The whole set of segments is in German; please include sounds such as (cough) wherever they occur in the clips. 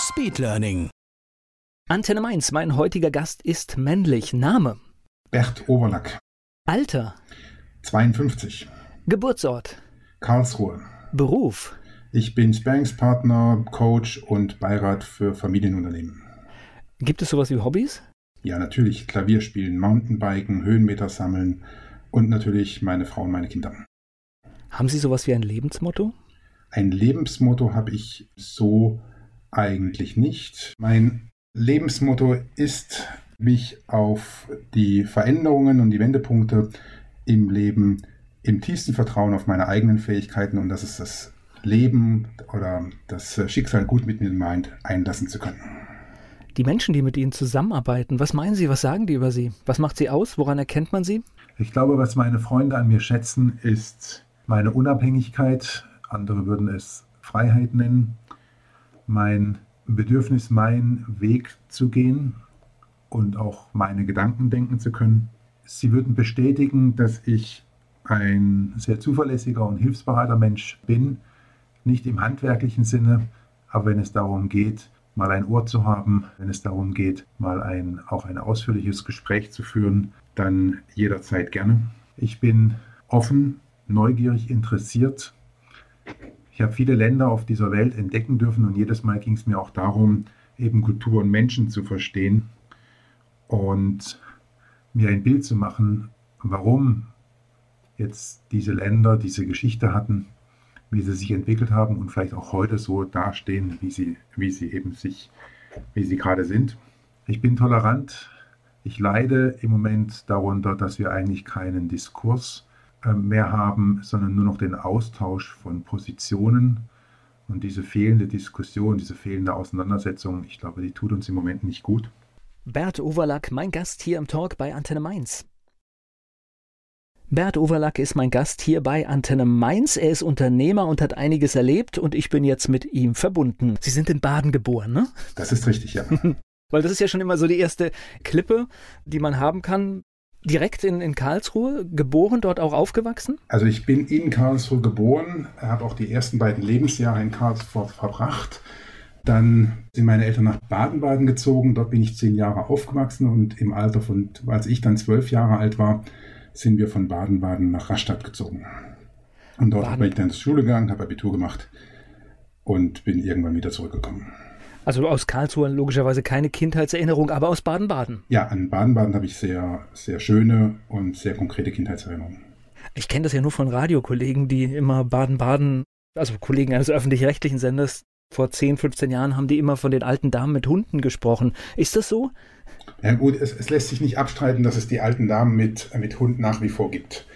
Speedlearning. Antenne Mainz, mein heutiger Gast ist männlich. Name? Bert Overlack, Alter? 52, Geburtsort? Karlsruhe. Beruf? Ich bin Sparringspartner, Coach und Beirat für Familienunternehmen. Gibt es sowas wie Hobbys? Ja, natürlich Klavier spielen, Mountainbiken, Höhenmeter sammeln und natürlich meine Frau und meine Kinder. Haben Sie sowas wie ein Lebensmotto? Ein Lebensmotto habe ich so eigentlich nicht. Mein Lebensmotto ist, mich auf die Veränderungen und die Wendepunkte im Leben im tiefsten Vertrauen auf meine eigenen Fähigkeiten und dass es das Leben oder das Schicksal gut mit mir meint, einlassen zu können. Die Menschen, die mit Ihnen zusammenarbeiten, was meinen Sie, was sagen die über Sie? Was macht Sie aus? Woran erkennt man Sie? Ich glaube, was meine Freunde an mir schätzen, ist meine Unabhängigkeit. Andere würden es Freiheit nennen. Mein Bedürfnis, meinen Weg zu gehen und auch meine Gedanken denken zu können. Sie würden bestätigen, dass ich ein sehr zuverlässiger und hilfsbereiter Mensch bin, nicht im handwerklichen Sinne, aber wenn es darum geht, mal ein Ohr zu haben, wenn es darum geht, mal ein, auch ein ausführliches Gespräch zu führen, dann jederzeit gerne. Ich bin offen, neugierig, interessiert. Ich habe viele Länder auf dieser Welt entdecken dürfen und jedes Mal ging es mir auch darum, eben Kultur und Menschen zu verstehen und mir ein Bild zu machen, warum jetzt diese Länder diese Geschichte hatten, wie sie sich entwickelt haben und vielleicht auch heute so dastehen, wie sie, wie sie eben sich, wie sie gerade sind. Ich bin tolerant. Ich leide im Moment darunter, dass wir eigentlich keinen Diskurs äh, mehr haben, sondern nur noch den Austausch von Positionen. Und diese fehlende Diskussion, diese fehlende Auseinandersetzung, ich glaube, die tut uns im Moment nicht gut. Bert Overlack, mein Gast hier im Talk bei Antenne Mainz. Bert Overlack ist mein Gast hier bei Antenne Mainz. Er ist Unternehmer und hat einiges erlebt und ich bin jetzt mit ihm verbunden. Sie sind in Baden geboren, ne? Das ist richtig, ja. (laughs) Weil das ist ja schon immer so die erste Klippe, die man haben kann. Direkt in, in Karlsruhe, geboren, dort auch aufgewachsen? Also ich bin in Karlsruhe geboren, habe auch die ersten beiden Lebensjahre in Karlsruhe verbracht. Dann sind meine Eltern nach Baden-Baden gezogen. Dort bin ich zehn Jahre aufgewachsen und im Alter von, als ich dann zwölf Jahre alt war, sind wir von Baden-Baden nach Rastatt gezogen. Und dort bin ich dann zur Schule gegangen, habe Abitur gemacht und bin irgendwann wieder zurückgekommen. Also aus Karlsruhe logischerweise keine Kindheitserinnerung, aber aus Baden-Baden. Ja, an Baden-Baden habe ich sehr, sehr schöne und sehr konkrete Kindheitserinnerungen. Ich kenne das ja nur von Radiokollegen, die immer Baden-Baden, also Kollegen eines öffentlich-rechtlichen Senders, vor 10, 15 Jahren haben die immer von den alten Damen mit Hunden gesprochen. Ist das so? Ja gut, es, es lässt sich nicht abstreiten, dass es die alten Damen mit, mit Hund nach wie vor gibt.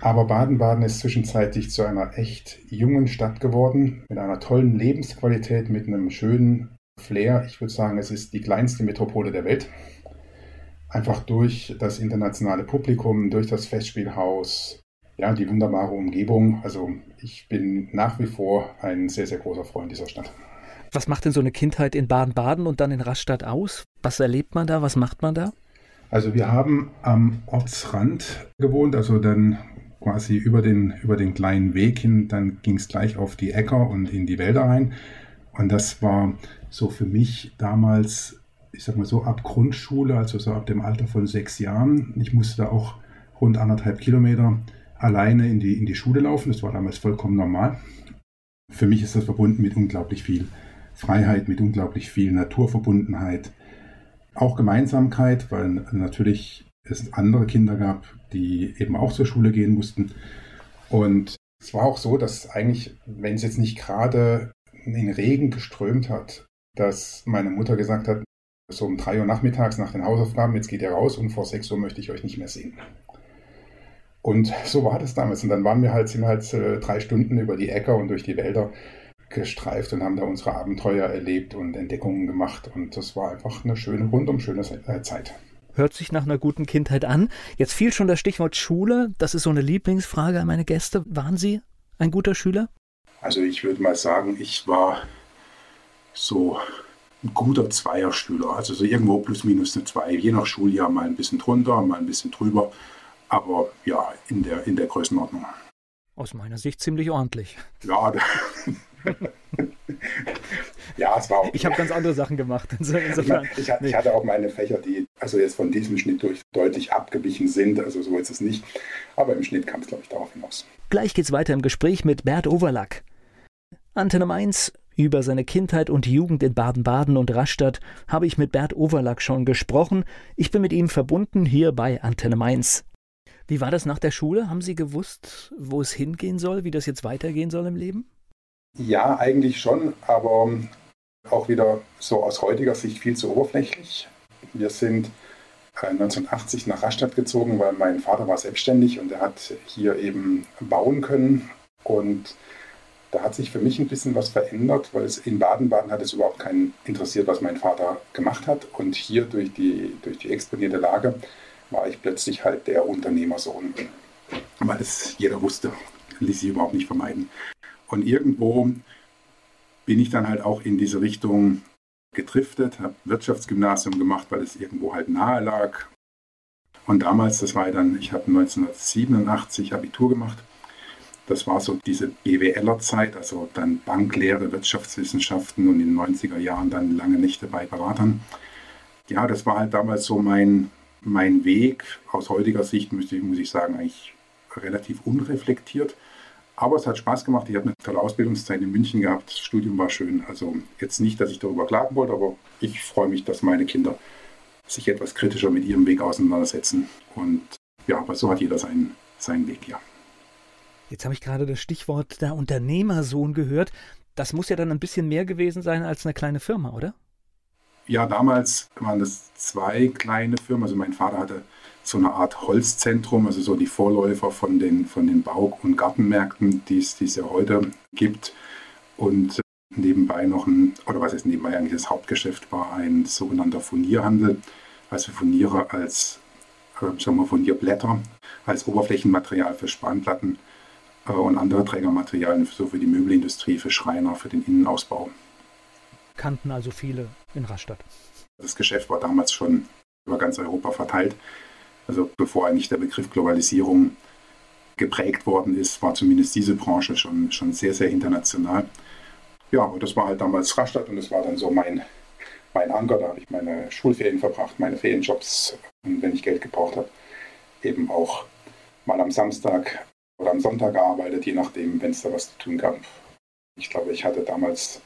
Aber Baden-Baden ist zwischenzeitlich zu einer echt jungen Stadt geworden, mit einer tollen Lebensqualität, mit einem schönen Flair. Ich würde sagen, es ist die kleinste Metropole der Welt. Einfach durch das internationale Publikum, durch das Festspielhaus, ja, die wunderbare Umgebung. Also ich bin nach wie vor ein sehr, sehr großer Freund dieser Stadt. Was macht denn so eine Kindheit in Baden-Baden und dann in Rastatt aus? Was erlebt man da? Was macht man da? Also wir haben am Ortsrand gewohnt, also dann quasi über den, über den kleinen Weg hin, dann ging es gleich auf die Äcker und in die Wälder rein. Und das war so für mich damals, ich sag mal so, ab Grundschule, also so ab dem Alter von sechs Jahren. Ich musste da auch rund anderthalb Kilometer alleine in die, in die Schule laufen. Das war damals vollkommen normal. Für mich ist das verbunden mit unglaublich viel Freiheit, mit unglaublich viel Naturverbundenheit. Auch Gemeinsamkeit, weil natürlich es andere Kinder gab, die eben auch zur Schule gehen mussten. Und es war auch so, dass eigentlich, wenn es jetzt nicht gerade in Regen geströmt hat, dass meine Mutter gesagt hat, so um drei Uhr nachmittags nach den Hausaufgaben, jetzt geht ihr raus und vor sechs Uhr möchte ich euch nicht mehr sehen. Und so war das damals. Und dann waren wir halt, sind halt äh, drei Stunden über die Äcker und durch die Wälder gestreift und haben da unsere Abenteuer erlebt und Entdeckungen gemacht. Und das war einfach eine schöne, rundum schöne äh, Zeit. Hört sich nach einer guten Kindheit an. Jetzt fiel schon das Stichwort Schule. Das ist so eine Lieblingsfrage an meine Gäste. Waren Sie ein guter Schüler? Also ich würde mal sagen, ich war so ein guter Zweierschüler. Also so irgendwo plus minus eine Zwei. Je nach Schuljahr mal ein bisschen drunter, mal ein bisschen drüber. Aber ja, in der, in der Größenordnung. Aus meiner Sicht ziemlich ordentlich. Ja, (laughs) ja, es war auch. Ich habe ganz andere Sachen gemacht. (laughs) Insofern, ich, ich, ich, hatte auch meine Fächer, die also jetzt von diesem Schnitt durch deutlich abgewichen sind. Also so ist es nicht. Aber im Schnitt kam es, glaube ich, darauf hinaus. Gleich geht's weiter im Gespräch mit Bert Overlack. Antenne Mainz. Über seine Kindheit und Jugend in Baden-Baden und Rastatt habe ich mit Bert Overlack schon gesprochen. Ich bin mit ihm verbunden hier bei Antenne Mainz. Wie war das nach der Schule? Haben Sie gewusst, wo es hingehen soll, wie das jetzt weitergehen soll im Leben? Ja, eigentlich schon, aber auch wieder so aus heutiger Sicht viel zu oberflächlich. Wir sind 1980 äh, nach Rastatt gezogen, weil mein Vater war selbstständig und er hat hier eben bauen können. Und da hat sich für mich ein bisschen was verändert, weil es in Baden-Baden hat es überhaupt keinen interessiert, was mein Vater gemacht hat. Und hier durch die, durch die exponierte Lage war ich plötzlich halt der Unternehmersohn, weil es jeder wusste, ließ sich überhaupt nicht vermeiden. Und irgendwo bin ich dann halt auch in diese Richtung gedriftet, habe Wirtschaftsgymnasium gemacht, weil es irgendwo halt nahe lag. Und damals, das war ja dann, ich habe 1987 Abitur gemacht. Das war so diese BWLer-Zeit, also dann Banklehre, Wirtschaftswissenschaften und in den 90er Jahren dann lange Nächte bei Beratern. Ja, das war halt damals so mein, mein Weg. Aus heutiger Sicht ich, muss ich sagen, eigentlich relativ unreflektiert. Aber es hat Spaß gemacht. Ich habe eine tolle Ausbildungszeit in München gehabt. Das Studium war schön. Also jetzt nicht, dass ich darüber klagen wollte, aber ich freue mich, dass meine Kinder sich etwas kritischer mit ihrem Weg auseinandersetzen. Und ja, aber so hat jeder seinen, seinen Weg, ja. Jetzt habe ich gerade das Stichwort der Unternehmersohn gehört. Das muss ja dann ein bisschen mehr gewesen sein als eine kleine Firma, oder? Ja, damals waren das zwei kleine Firmen. Also mein Vater hatte so eine Art Holzzentrum, also so die Vorläufer von den, von den Bau- und Gartenmärkten, die es, die es ja heute gibt. Und nebenbei noch ein, oder was ist nebenbei eigentlich das Hauptgeschäft war, ein sogenannter Furnierhandel. Also Furniere als, äh, sagen wir, Furnierblätter, als Oberflächenmaterial für Spanplatten äh, und andere Trägermaterialien, so für die Möbelindustrie, für Schreiner, für den Innenausbau. Kannten also viele in Rastatt. Das Geschäft war damals schon über ganz Europa verteilt. Also bevor eigentlich der Begriff Globalisierung geprägt worden ist, war zumindest diese Branche schon, schon sehr, sehr international. Ja, und das war halt damals Rastatt und das war dann so mein, mein Anker. Da habe ich meine Schulferien verbracht, meine Ferienjobs und wenn ich Geld gebraucht habe, eben auch mal am Samstag oder am Sonntag gearbeitet, je nachdem, wenn es da was zu tun gab. Ich glaube, ich hatte damals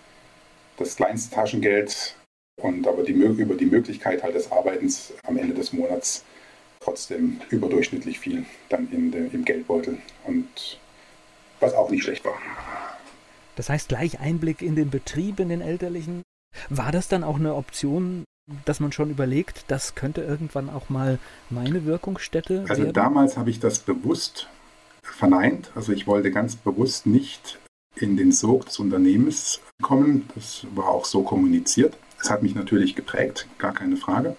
das kleinste Taschengeld und aber die, über die Möglichkeit halt des Arbeitens am Ende des Monats trotzdem überdurchschnittlich viel dann in de, im Geldbeutel und was auch nicht schlecht war. Das heißt, gleich Einblick in den Betrieb, in den elterlichen. War das dann auch eine Option, dass man schon überlegt, das könnte irgendwann auch mal meine Wirkungsstätte also werden? damals habe ich das bewusst verneint. Also ich wollte ganz bewusst nicht in den Sog des Unternehmens kommen. Das war auch so kommuniziert. Es hat mich natürlich geprägt, gar keine Frage.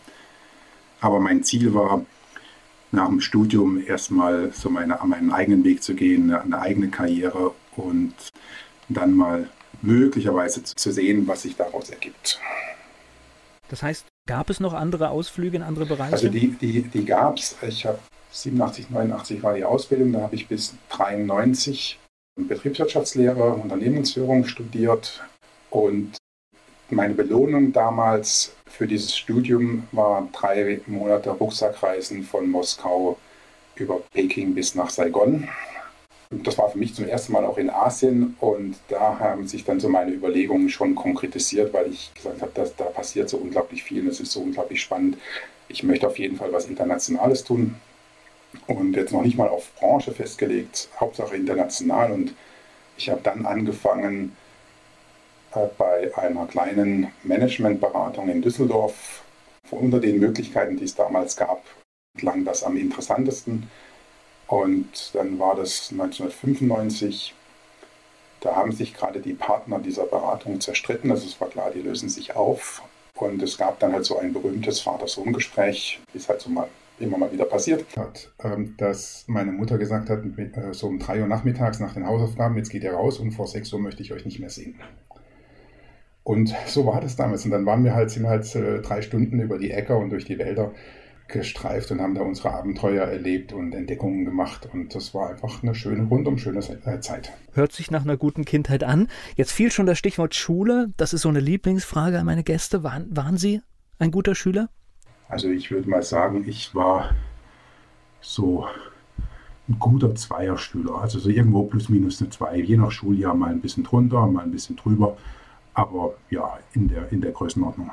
Aber mein Ziel war, nach dem Studium erstmal so meine, meinen eigenen Weg zu gehen, eine eigene Karriere und dann mal möglicherweise zu sehen, was sich daraus ergibt. Das heißt, gab es noch andere Ausflüge in andere Bereiche? Also die, die, die gab es. Ich habe 87, 89 war die Ausbildung, da habe ich bis 93 Betriebswirtschaftslehre, Unternehmensführung studiert und meine Belohnung damals für dieses Studium war drei Monate Rucksackreisen von Moskau über Peking bis nach Saigon. Das war für mich zum ersten Mal auch in Asien und da haben sich dann so meine Überlegungen schon konkretisiert, weil ich gesagt habe, dass da passiert so unglaublich viel und es ist so unglaublich spannend. Ich möchte auf jeden Fall was Internationales tun und jetzt noch nicht mal auf Branche festgelegt, Hauptsache international und ich habe dann angefangen, äh, bei einer kleinen Managementberatung in Düsseldorf unter den Möglichkeiten, die es damals gab, klang das am interessantesten. Und dann war das 1995, Da haben sich gerade die Partner dieser Beratung zerstritten. Also es war klar, die lösen sich auf. Und es gab dann halt so ein berühmtes Vater-Sohn-Gespräch, wie es halt so mal immer mal wieder passiert hat, ähm, dass meine Mutter gesagt hat, äh, so um drei Uhr nachmittags nach den Hausaufgaben, jetzt geht ihr raus und vor sechs Uhr möchte ich euch nicht mehr sehen. Und so war das damals. Und dann waren wir halt, sind halt äh, drei Stunden über die Äcker und durch die Wälder gestreift und haben da unsere Abenteuer erlebt und Entdeckungen gemacht. Und das war einfach eine schöne, rundum schöne äh, Zeit. Hört sich nach einer guten Kindheit an. Jetzt fiel schon das Stichwort Schule. Das ist so eine Lieblingsfrage an meine Gäste. Waren, waren Sie ein guter Schüler? Also ich würde mal sagen, ich war so ein guter Zweierschüler. Also so irgendwo plus minus eine Zwei. Je nach Schuljahr mal ein bisschen drunter, mal ein bisschen drüber. Aber ja, in der, in der Größenordnung.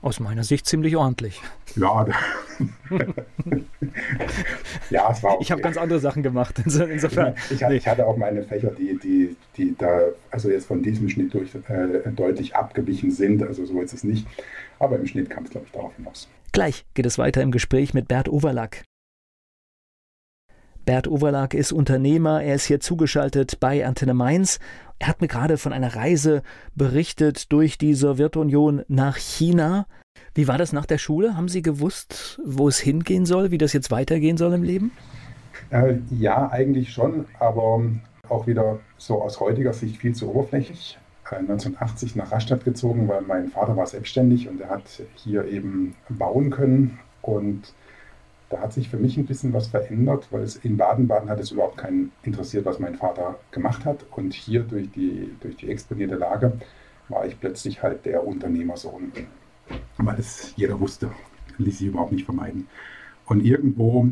Aus meiner Sicht ziemlich ordentlich. Ja, (laughs) ja es war okay. Ich habe ganz andere Sachen gemacht. (laughs) Insofern. Ich, ich, ich, hatte auch meine Fächer, die, die, die da also jetzt von diesem Schnitt durch äh, deutlich abgewichen sind. Also so ist es nicht. Aber im Schnitt kam es, glaube ich, darauf hinaus. Gleich geht es weiter im Gespräch mit Bert Overlack. Bert Overlack ist Unternehmer, er ist hier zugeschaltet bei Antenne Mainz. Er hat mir gerade von einer Reise berichtet durch die Sowjetunion nach China. Wie war das nach der Schule? Haben Sie gewusst, wo es hingehen soll, wie das jetzt weitergehen soll im Leben? Äh, ja, eigentlich schon, aber auch wieder so aus heutiger Sicht viel zu oberflächlich. 1980 äh, nach Rastatt gezogen, weil mein Vater war selbstständig und er hat hier eben bauen können und da hat sich für mich ein bisschen was verändert, weil es in Baden-Baden hat es überhaupt keinen interessiert, was mein Vater gemacht hat. Und hier durch die, durch die exponierte Lage war ich plötzlich halt der Unternehmersohn. Weil es jeder wusste, ließ sich überhaupt nicht vermeiden. Und irgendwo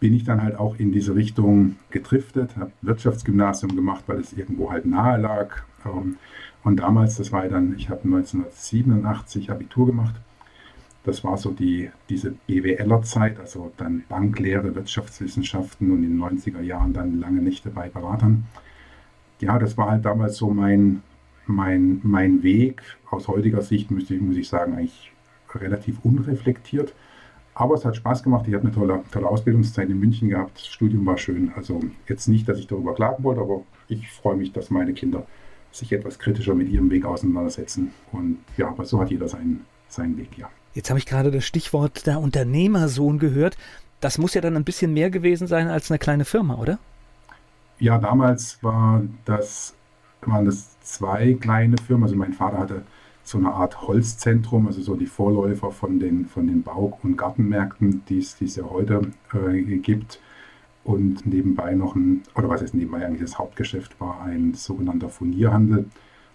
bin ich dann halt auch in diese Richtung getriftet, habe Wirtschaftsgymnasium gemacht, weil es irgendwo halt nahe lag. Und damals, das war dann, ich habe 1987 Abitur gemacht das war so die, diese BWLer-Zeit, also dann Banklehre, Wirtschaftswissenschaften und in den 90er Jahren dann lange Nächte bei Beratern. Ja, das war halt damals so mein, mein, mein Weg. Aus heutiger Sicht muss ich, muss ich sagen, eigentlich relativ unreflektiert. Aber es hat Spaß gemacht. Ich habe eine tolle, tolle Ausbildungszeit in München gehabt. Das Studium war schön. Also jetzt nicht, dass ich darüber klagen wollte, aber ich freue mich, dass meine Kinder sich etwas kritischer mit ihrem Weg auseinandersetzen. Und ja, aber so hat jeder seinen, seinen Weg, ja. Jetzt habe ich gerade das Stichwort der Unternehmersohn gehört. Das muss ja dann ein bisschen mehr gewesen sein als eine kleine Firma, oder? Ja, damals war das, waren das zwei kleine Firmen. Also mein Vater hatte so eine Art Holzzentrum, also so die Vorläufer von den, von den Bau- und Gartenmärkten, die es, ja heute äh, gibt. Und nebenbei noch ein, oder was ist nebenbei eigentlich das Hauptgeschäft war, ein sogenannter Furnierhandel.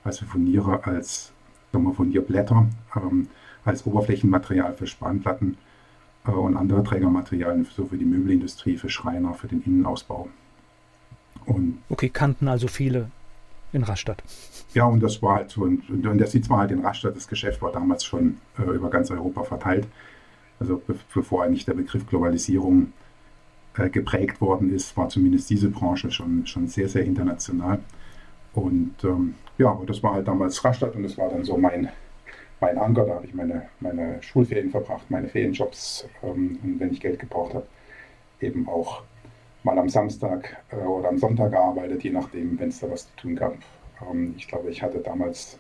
Also Furniere als sagen wir, Furnierblätter. Ähm, als Oberflächenmaterial für Spanplatten äh, und andere Trägermaterialien, so für die Möbelindustrie, für Schreiner, für den Innenausbau. Und okay, kannten also viele in Rastatt. Ja, und das war halt so, und, und der Sitz war halt in Rastatt, das Geschäft war damals schon äh, über ganz Europa verteilt. Also be bevor eigentlich der Begriff Globalisierung äh, geprägt worden ist, war zumindest diese Branche schon, schon sehr, sehr international. Und ähm, ja, das war halt damals Rastatt und das war dann so mein, mein Anker, da habe ich meine, meine Schulferien verbracht, meine Ferienjobs ähm, und wenn ich Geld gebraucht habe, eben auch mal am Samstag äh, oder am Sonntag gearbeitet, je nachdem, wenn es da was zu tun gab. Ähm, ich glaube, ich hatte damals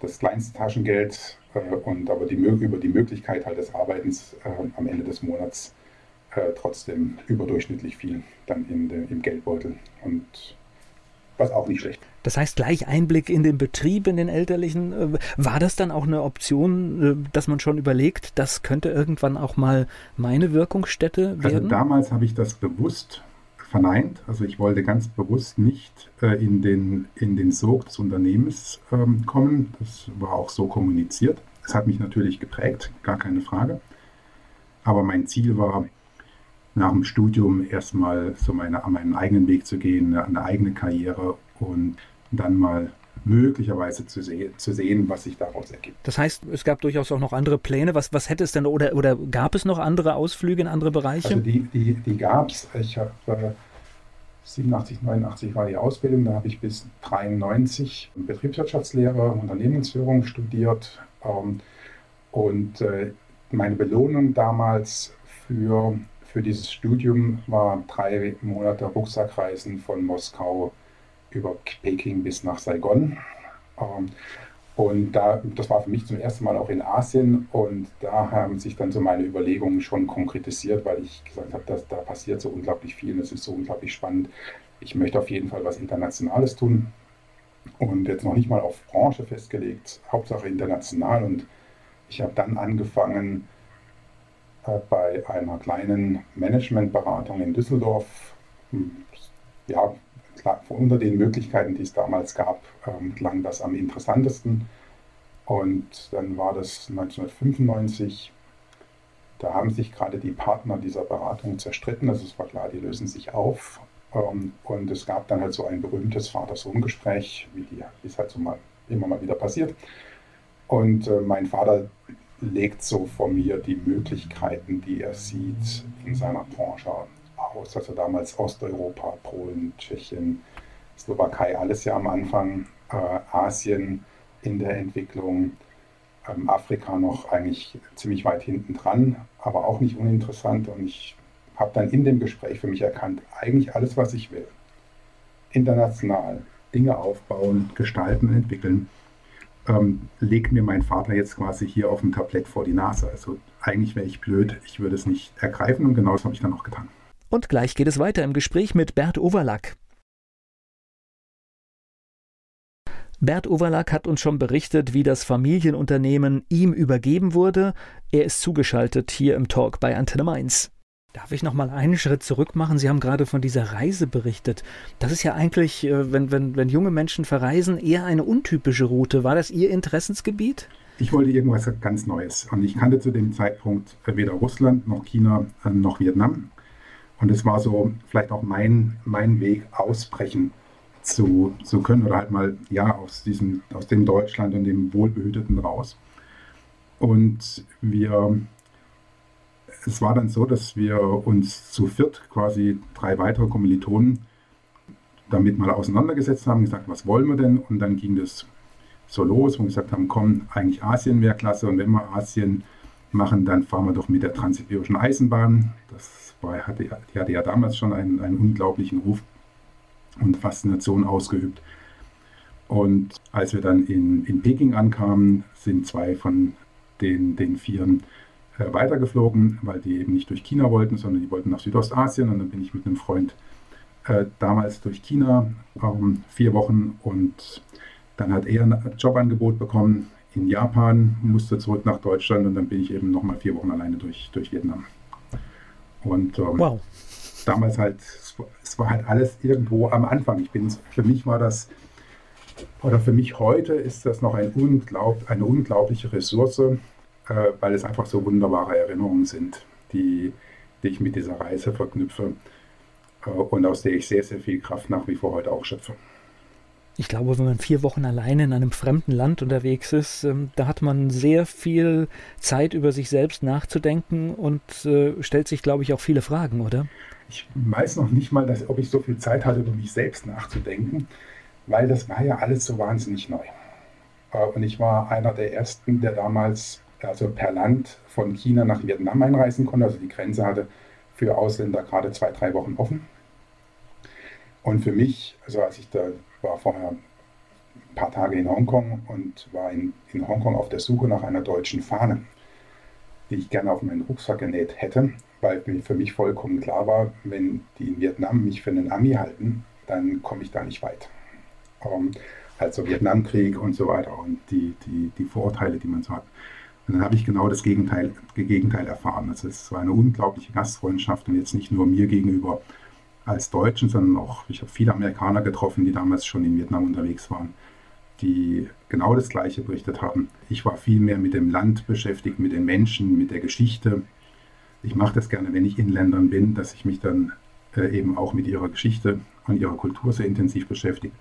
das kleinste Taschengeld äh, und aber die, über die Möglichkeit halt des Arbeitens äh, am Ende des Monats äh, trotzdem überdurchschnittlich viel dann in de, im Geldbeutel und was auch nicht schlecht. Das heißt, gleich Einblick in den Betrieb, in den elterlichen. Äh, war das dann auch eine Option, äh, dass man schon überlegt, das könnte irgendwann auch mal meine Wirkungsstätte also werden? Also damals habe ich das bewusst verneint. Also ich wollte ganz bewusst nicht äh, in, den, in den Sog des Unternehmens ähm, kommen. Das war auch so kommuniziert. Es hat mich natürlich geprägt, gar keine Frage. Aber mein Ziel war, nach dem Studium erstmal so meine, meinen eigenen Weg zu gehen, eine eigene Karriere und dann mal möglicherweise zu, se zu sehen, was sich daraus ergibt. Das heißt, es gab durchaus auch noch andere Pläne. Was, was hätte es denn oder, oder gab es noch andere Ausflüge in andere Bereiche? Also die, die, die gab es. Ich habe äh, 87, 89 war die Ausbildung, da habe ich bis 93 Betriebswirtschaftslehre, Unternehmensführung studiert. Ähm, und äh, meine Belohnung damals für für dieses Studium war drei Monate Rucksackreisen von Moskau über Peking bis nach Saigon. Ähm, und da, das war für mich zum ersten Mal auch in Asien und da haben sich dann so meine Überlegungen schon konkretisiert, weil ich gesagt habe, dass da passiert so unglaublich viel und es ist so unglaublich spannend. Ich möchte auf jeden Fall was Internationales tun und jetzt noch nicht mal auf Branche festgelegt, Hauptsache international. Und ich habe dann angefangen bei einer kleinen Managementberatung in Düsseldorf. Hm, ja, unter den Möglichkeiten, die es damals gab, ähm, klang das am interessantesten. Und dann war das 1995. Da haben sich gerade die Partner dieser Beratung zerstritten. Also es war klar, die lösen sich auf. Ähm, und es gab dann halt so ein berühmtes Vater-Sohn-Gespräch, wie es halt so mal immer mal wieder passiert. Und äh, mein Vater legt so vor mir die Möglichkeiten, die er sieht in seiner Branche aus. Also damals Osteuropa, Polen, Tschechien, Slowakei, alles ja am Anfang, äh, Asien in der Entwicklung, ähm, Afrika noch eigentlich ziemlich weit hinten dran, aber auch nicht uninteressant. Und ich habe dann in dem Gespräch für mich erkannt, eigentlich alles, was ich will. International Dinge aufbauen, gestalten, entwickeln, ähm, legt mir mein Vater jetzt quasi hier auf dem Tablett vor die Nase. Also eigentlich wäre ich blöd, ich würde es nicht ergreifen und genau das habe ich dann auch getan. Und gleich geht es weiter im Gespräch mit Bert Overlack. Bert Overlack hat uns schon berichtet, wie das Familienunternehmen ihm übergeben wurde. Er ist zugeschaltet hier im Talk bei Antenne Mainz. Darf ich noch mal einen Schritt zurück machen? Sie haben gerade von dieser Reise berichtet. Das ist ja eigentlich, äh, wenn, wenn, wenn junge Menschen verreisen, eher eine untypische Route. War das Ihr Interessensgebiet? Ich wollte irgendwas ganz Neues. Und ich kannte zu dem Zeitpunkt weder Russland noch China äh, noch Vietnam. Und es war so vielleicht auch mein, mein Weg, ausbrechen zu, zu können oder halt mal ja aus, diesem, aus dem Deutschland und dem Wohlbehüteten raus. Und wir, es war dann so, dass wir uns zu viert, quasi drei weitere Kommilitonen, damit mal auseinandergesetzt haben, gesagt, was wollen wir denn? Und dann ging das so los, wo wir gesagt haben, komm, eigentlich Asien wäre klasse und wenn wir Asien machen, dann fahren wir doch mit der Transsibirischen Eisenbahn. Das war, hatte, die hatte ja damals schon einen, einen unglaublichen Ruf und Faszination ausgeübt. Und als wir dann in, in Peking ankamen, sind zwei von den, den Vieren weitergeflogen, weil die eben nicht durch China wollten, sondern die wollten nach Südostasien. Und dann bin ich mit einem Freund äh, damals durch China, ähm, vier Wochen. Und dann hat er ein Jobangebot bekommen in Japan, musste zurück nach Deutschland und dann bin ich eben nochmal vier Wochen alleine durch, durch Vietnam. Und ähm, wow. damals halt, es war halt alles irgendwo am Anfang. Ich bin, für mich war das, oder für mich heute ist das noch ein unglaub, eine unglaubliche Ressource, äh, weil es einfach so wunderbare Erinnerungen sind, die, die ich mit dieser Reise verknüpfe äh, und aus der ich sehr, sehr viel Kraft nach wie vor heute auch schöpfe ich glaube, wenn man vier Wochen alleine in einem fremden Land unterwegs ist, ähm, da hat man sehr viel Zeit über sich selbst nachzudenken und äh, stellt sich, glaube ich, auch viele Fragen, oder? Ich weiß noch nicht mal, dass, ob ich so viel Zeit hatte, über mich selbst nachzudenken, weil das war ja alles so wahnsinnig neu. Äh, und ich war einer der ersten, der damals also per Land von China nach Vietnam einreisen konnte. Also die Grenze hatte für Ausländer gerade zwei, drei Wochen offen. Und für mich, also als ich da war vorher ein paar Tage in Hongkong und war in, in Hongkong auf der Suche nach einer deutschen Fahne, die ich gerne auf meinen Rucksack genäht hätte, weil für mich vollkommen klar war, wenn die in Vietnam mich für einen Ami halten, dann komme ich da nicht weit. Um, also Vietnamkrieg und so weiter und die, die, die Vorurteile, die man so hat. Und dann habe ich genau das Gegenteil, Gegenteil erfahren. Also es war eine unglaubliche Gastfreundschaft und jetzt nicht nur mir gegenüber, als Deutschen, sondern auch, ich habe viele Amerikaner getroffen, die damals schon in Vietnam unterwegs waren, die genau das Gleiche berichtet haben. Ich war viel mehr mit dem Land beschäftigt, mit den Menschen, mit der Geschichte. Ich mache das gerne, wenn ich in Ländern bin, dass ich mich dann äh, eben auch mit ihrer Geschichte und ihrer Kultur sehr intensiv beschäftige,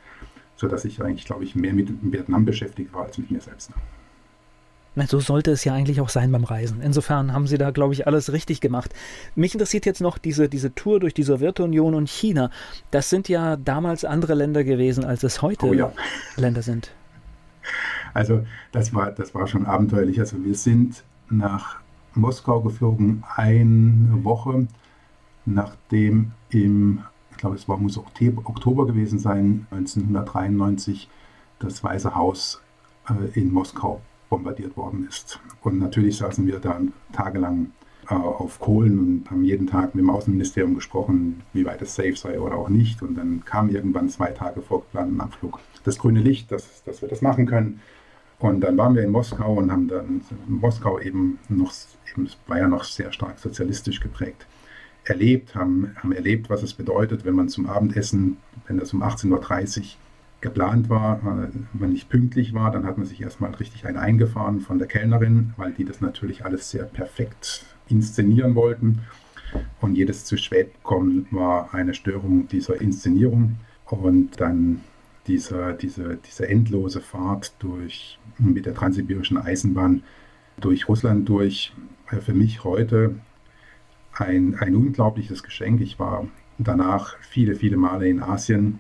sodass ich eigentlich, glaube ich, mehr mit Vietnam beschäftigt war als mit mir selbst. So sollte es ja eigentlich auch sein beim Reisen. Insofern haben Sie da, glaube ich, alles richtig gemacht. Mich interessiert jetzt noch diese, diese Tour durch die Sowjetunion und China. Das sind ja damals andere Länder gewesen, als es heute oh ja. Länder sind. Also das war, das war schon abenteuerlich. Also wir sind nach Moskau geflogen, eine Woche nachdem im ich glaube, es war, muss Oktober gewesen sein, 1993, das Weiße Haus äh, in Moskau bombardiert worden ist. Und natürlich saßen wir da tagelang äh, auf Kohlen und haben jeden Tag mit dem Außenministerium gesprochen, wie weit es safe sei oder auch nicht. Und dann kam irgendwann zwei Tage vor geplanten Abflug das grüne Licht, dass, dass wir das machen können. Und dann waren wir in Moskau und haben dann Moskau eben noch, eben, war ja noch sehr stark sozialistisch geprägt, erlebt, haben, haben erlebt, was es bedeutet, wenn man zum Abendessen, wenn das um 18.30 Uhr geplant war, äh, wenn nicht pünktlich war, dann hat man sich erstmal richtig ein eingefahren von der Kellnerin, weil die das natürlich alles sehr perfekt inszenieren wollten. Und jedes zu spät kommen war eine Störung dieser Inszenierung. Und dann diese, diese, diese endlose Fahrt durch, mit der transsibirischen Eisenbahn durch Russland durch, äh, für mich heute ein, ein unglaubliches Geschenk. Ich war danach viele, viele Male in Asien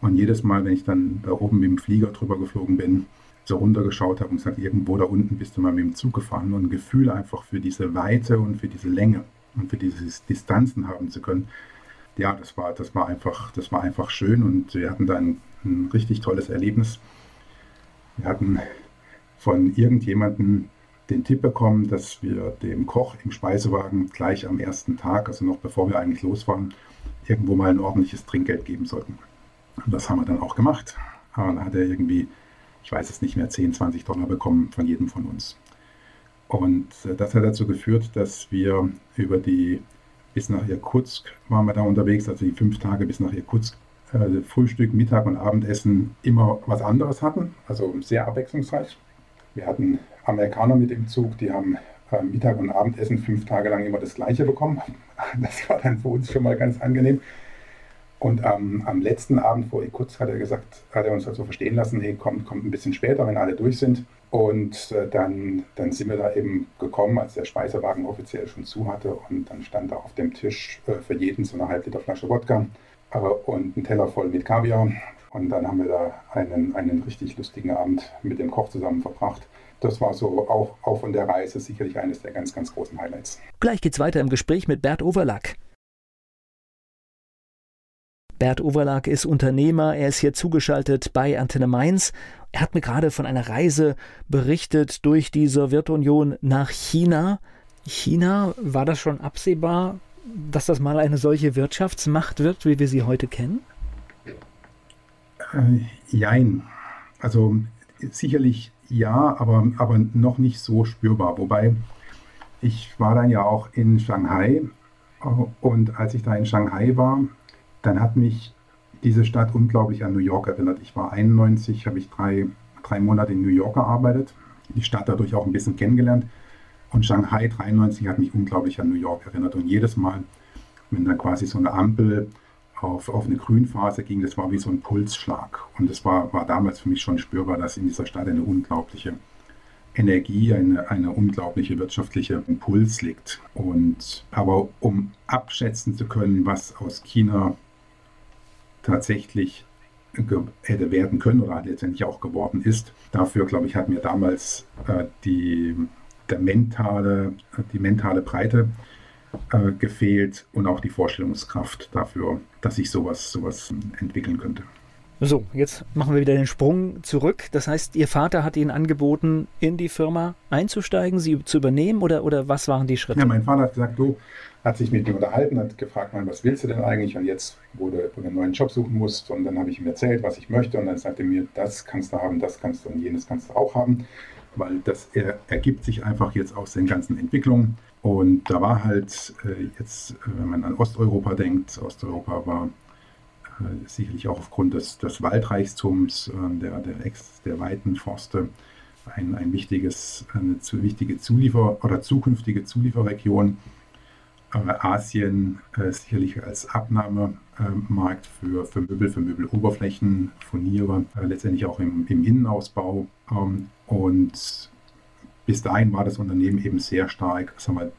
und jedes Mal, wenn ich dann da oben mit dem Flieger drüber geflogen bin, so runtergeschaut habe und gesagt, irgendwo da unten bist du mal mit dem Zug gefahren und ein Gefühl einfach für diese Weite und für diese Länge und für diese Distanzen haben zu können. Ja, das war, das war einfach, das war einfach schön und wir hatten dann ein richtig tolles Erlebnis. Wir hatten von irgendjemandem den Tipp bekommen, dass wir dem Koch im Speisewagen gleich am ersten Tag, also noch bevor wir eigentlich losfahren, irgendwo mal ein ordentliches Trinkgeld geben sollten. Und das haben wir dann auch gemacht. Aber da hat er irgendwie, ich weiß es nicht mehr, 10, 20 Dollar bekommen von jedem von uns. Und äh, das hat dazu geführt, dass wir über die, bis nach Irkutsk waren wir da unterwegs, also die fünf Tage bis nach Irkutsk, äh, Frühstück, Mittag und Abendessen immer was anderes hatten, also sehr abwechslungsreich. Wir hatten Amerikaner mit im Zug, die haben äh, Mittag und Abendessen fünf Tage lang immer das gleiche bekommen. (laughs) Das war dann für uns schon mal ganz angenehm. Und ähm, am letzten Abend vor Irkutsk hat er gesagt, hat er uns also verstehen lassen, hey, kommt, kommt ein bisschen später, wenn alle durch sind. Und äh, dann, dann sind wir da eben gekommen, als der Speisewagen offiziell schon zu hatte. Und dann stand da auf dem Tisch äh, für jeden so eine Halbliter Flasche Wodka äh, und ein Teller voll mit Kaviar. Und dann haben wir da einen, einen richtig lustigen Abend mit dem Koch zusammen verbracht. Das war so auch, auch von der Reise sicherlich eines der ganz, ganz großen Highlights. Gleich geht's weiter im Gespräch mit Bert Overlack. Bert Overlack ist Unternehmer, er ist hier zugeschaltet bei Antenne Mainz. Er hat mir gerade von einer Reise berichtet durch die Sowjetunion nach China. China, war das schon absehbar, dass das mal eine solche Wirtschaftsmacht wird, wie wir sie heute kennen? Äh, jein. Also sicherlich ja, aber, aber noch nicht so spürbar. Wobei ich war dann ja auch in Shanghai äh, und als ich da in Shanghai war, dann hat mich diese Stadt unglaublich an New York erinnert. Ich war 91, habe ich drei, drei Monate in New York gearbeitet, die Stadt dadurch auch ein bisschen kennengelernt. Und Shanghai 93 hat mich unglaublich an New York erinnert. Und jedes Mal, wenn dann quasi so eine Ampel auf, auf eine Grünphase ging, das war wie so ein Pulsschlag. Und es war, war damals für mich schon spürbar, dass in dieser Stadt eine unglaubliche Energie, eine, eine unglaubliche wirtschaftliche Impuls liegt. Und aber um abschätzen zu können, was aus China tatsächlich hätte werden können oder letztendlich auch geworden ist, dafür, glaube ich, hat mir damals äh, die der mentale, die mentale Breite äh, gefehlt und auch die Vorstellungskraft dafür, dass sich sowas, sowas entwickeln könnte. So, jetzt machen wir wieder den Sprung zurück. Das heißt, Ihr Vater hat Ihnen angeboten, in die Firma einzusteigen, sie zu übernehmen oder, oder was waren die Schritte? Ja, mein Vater hat gesagt, du, hat sich mit mir unterhalten, hat gefragt, was willst du denn eigentlich? Und jetzt, wo du einen neuen Job suchen musst, und dann habe ich ihm erzählt, was ich möchte. Und dann sagte er mir, das kannst du haben, das kannst du und jenes kannst du auch haben weil das er, ergibt sich einfach jetzt aus den ganzen Entwicklungen. Und da war halt äh, jetzt, äh, wenn man an Osteuropa denkt, Osteuropa war sicherlich auch aufgrund des, des Waldreichtums, äh, der, der, Ex, der weiten Forste, ein, ein wichtiges, eine zu, wichtige Zuliefer- oder zukünftige Zulieferregion. Äh, Asien äh, sicherlich als Abnahmemarkt für, für Möbel, für Möbeloberflächen, Furniere, letztendlich auch im, im Innenausbau. Ähm, und bis dahin war das Unternehmen eben sehr stark, sagen wir,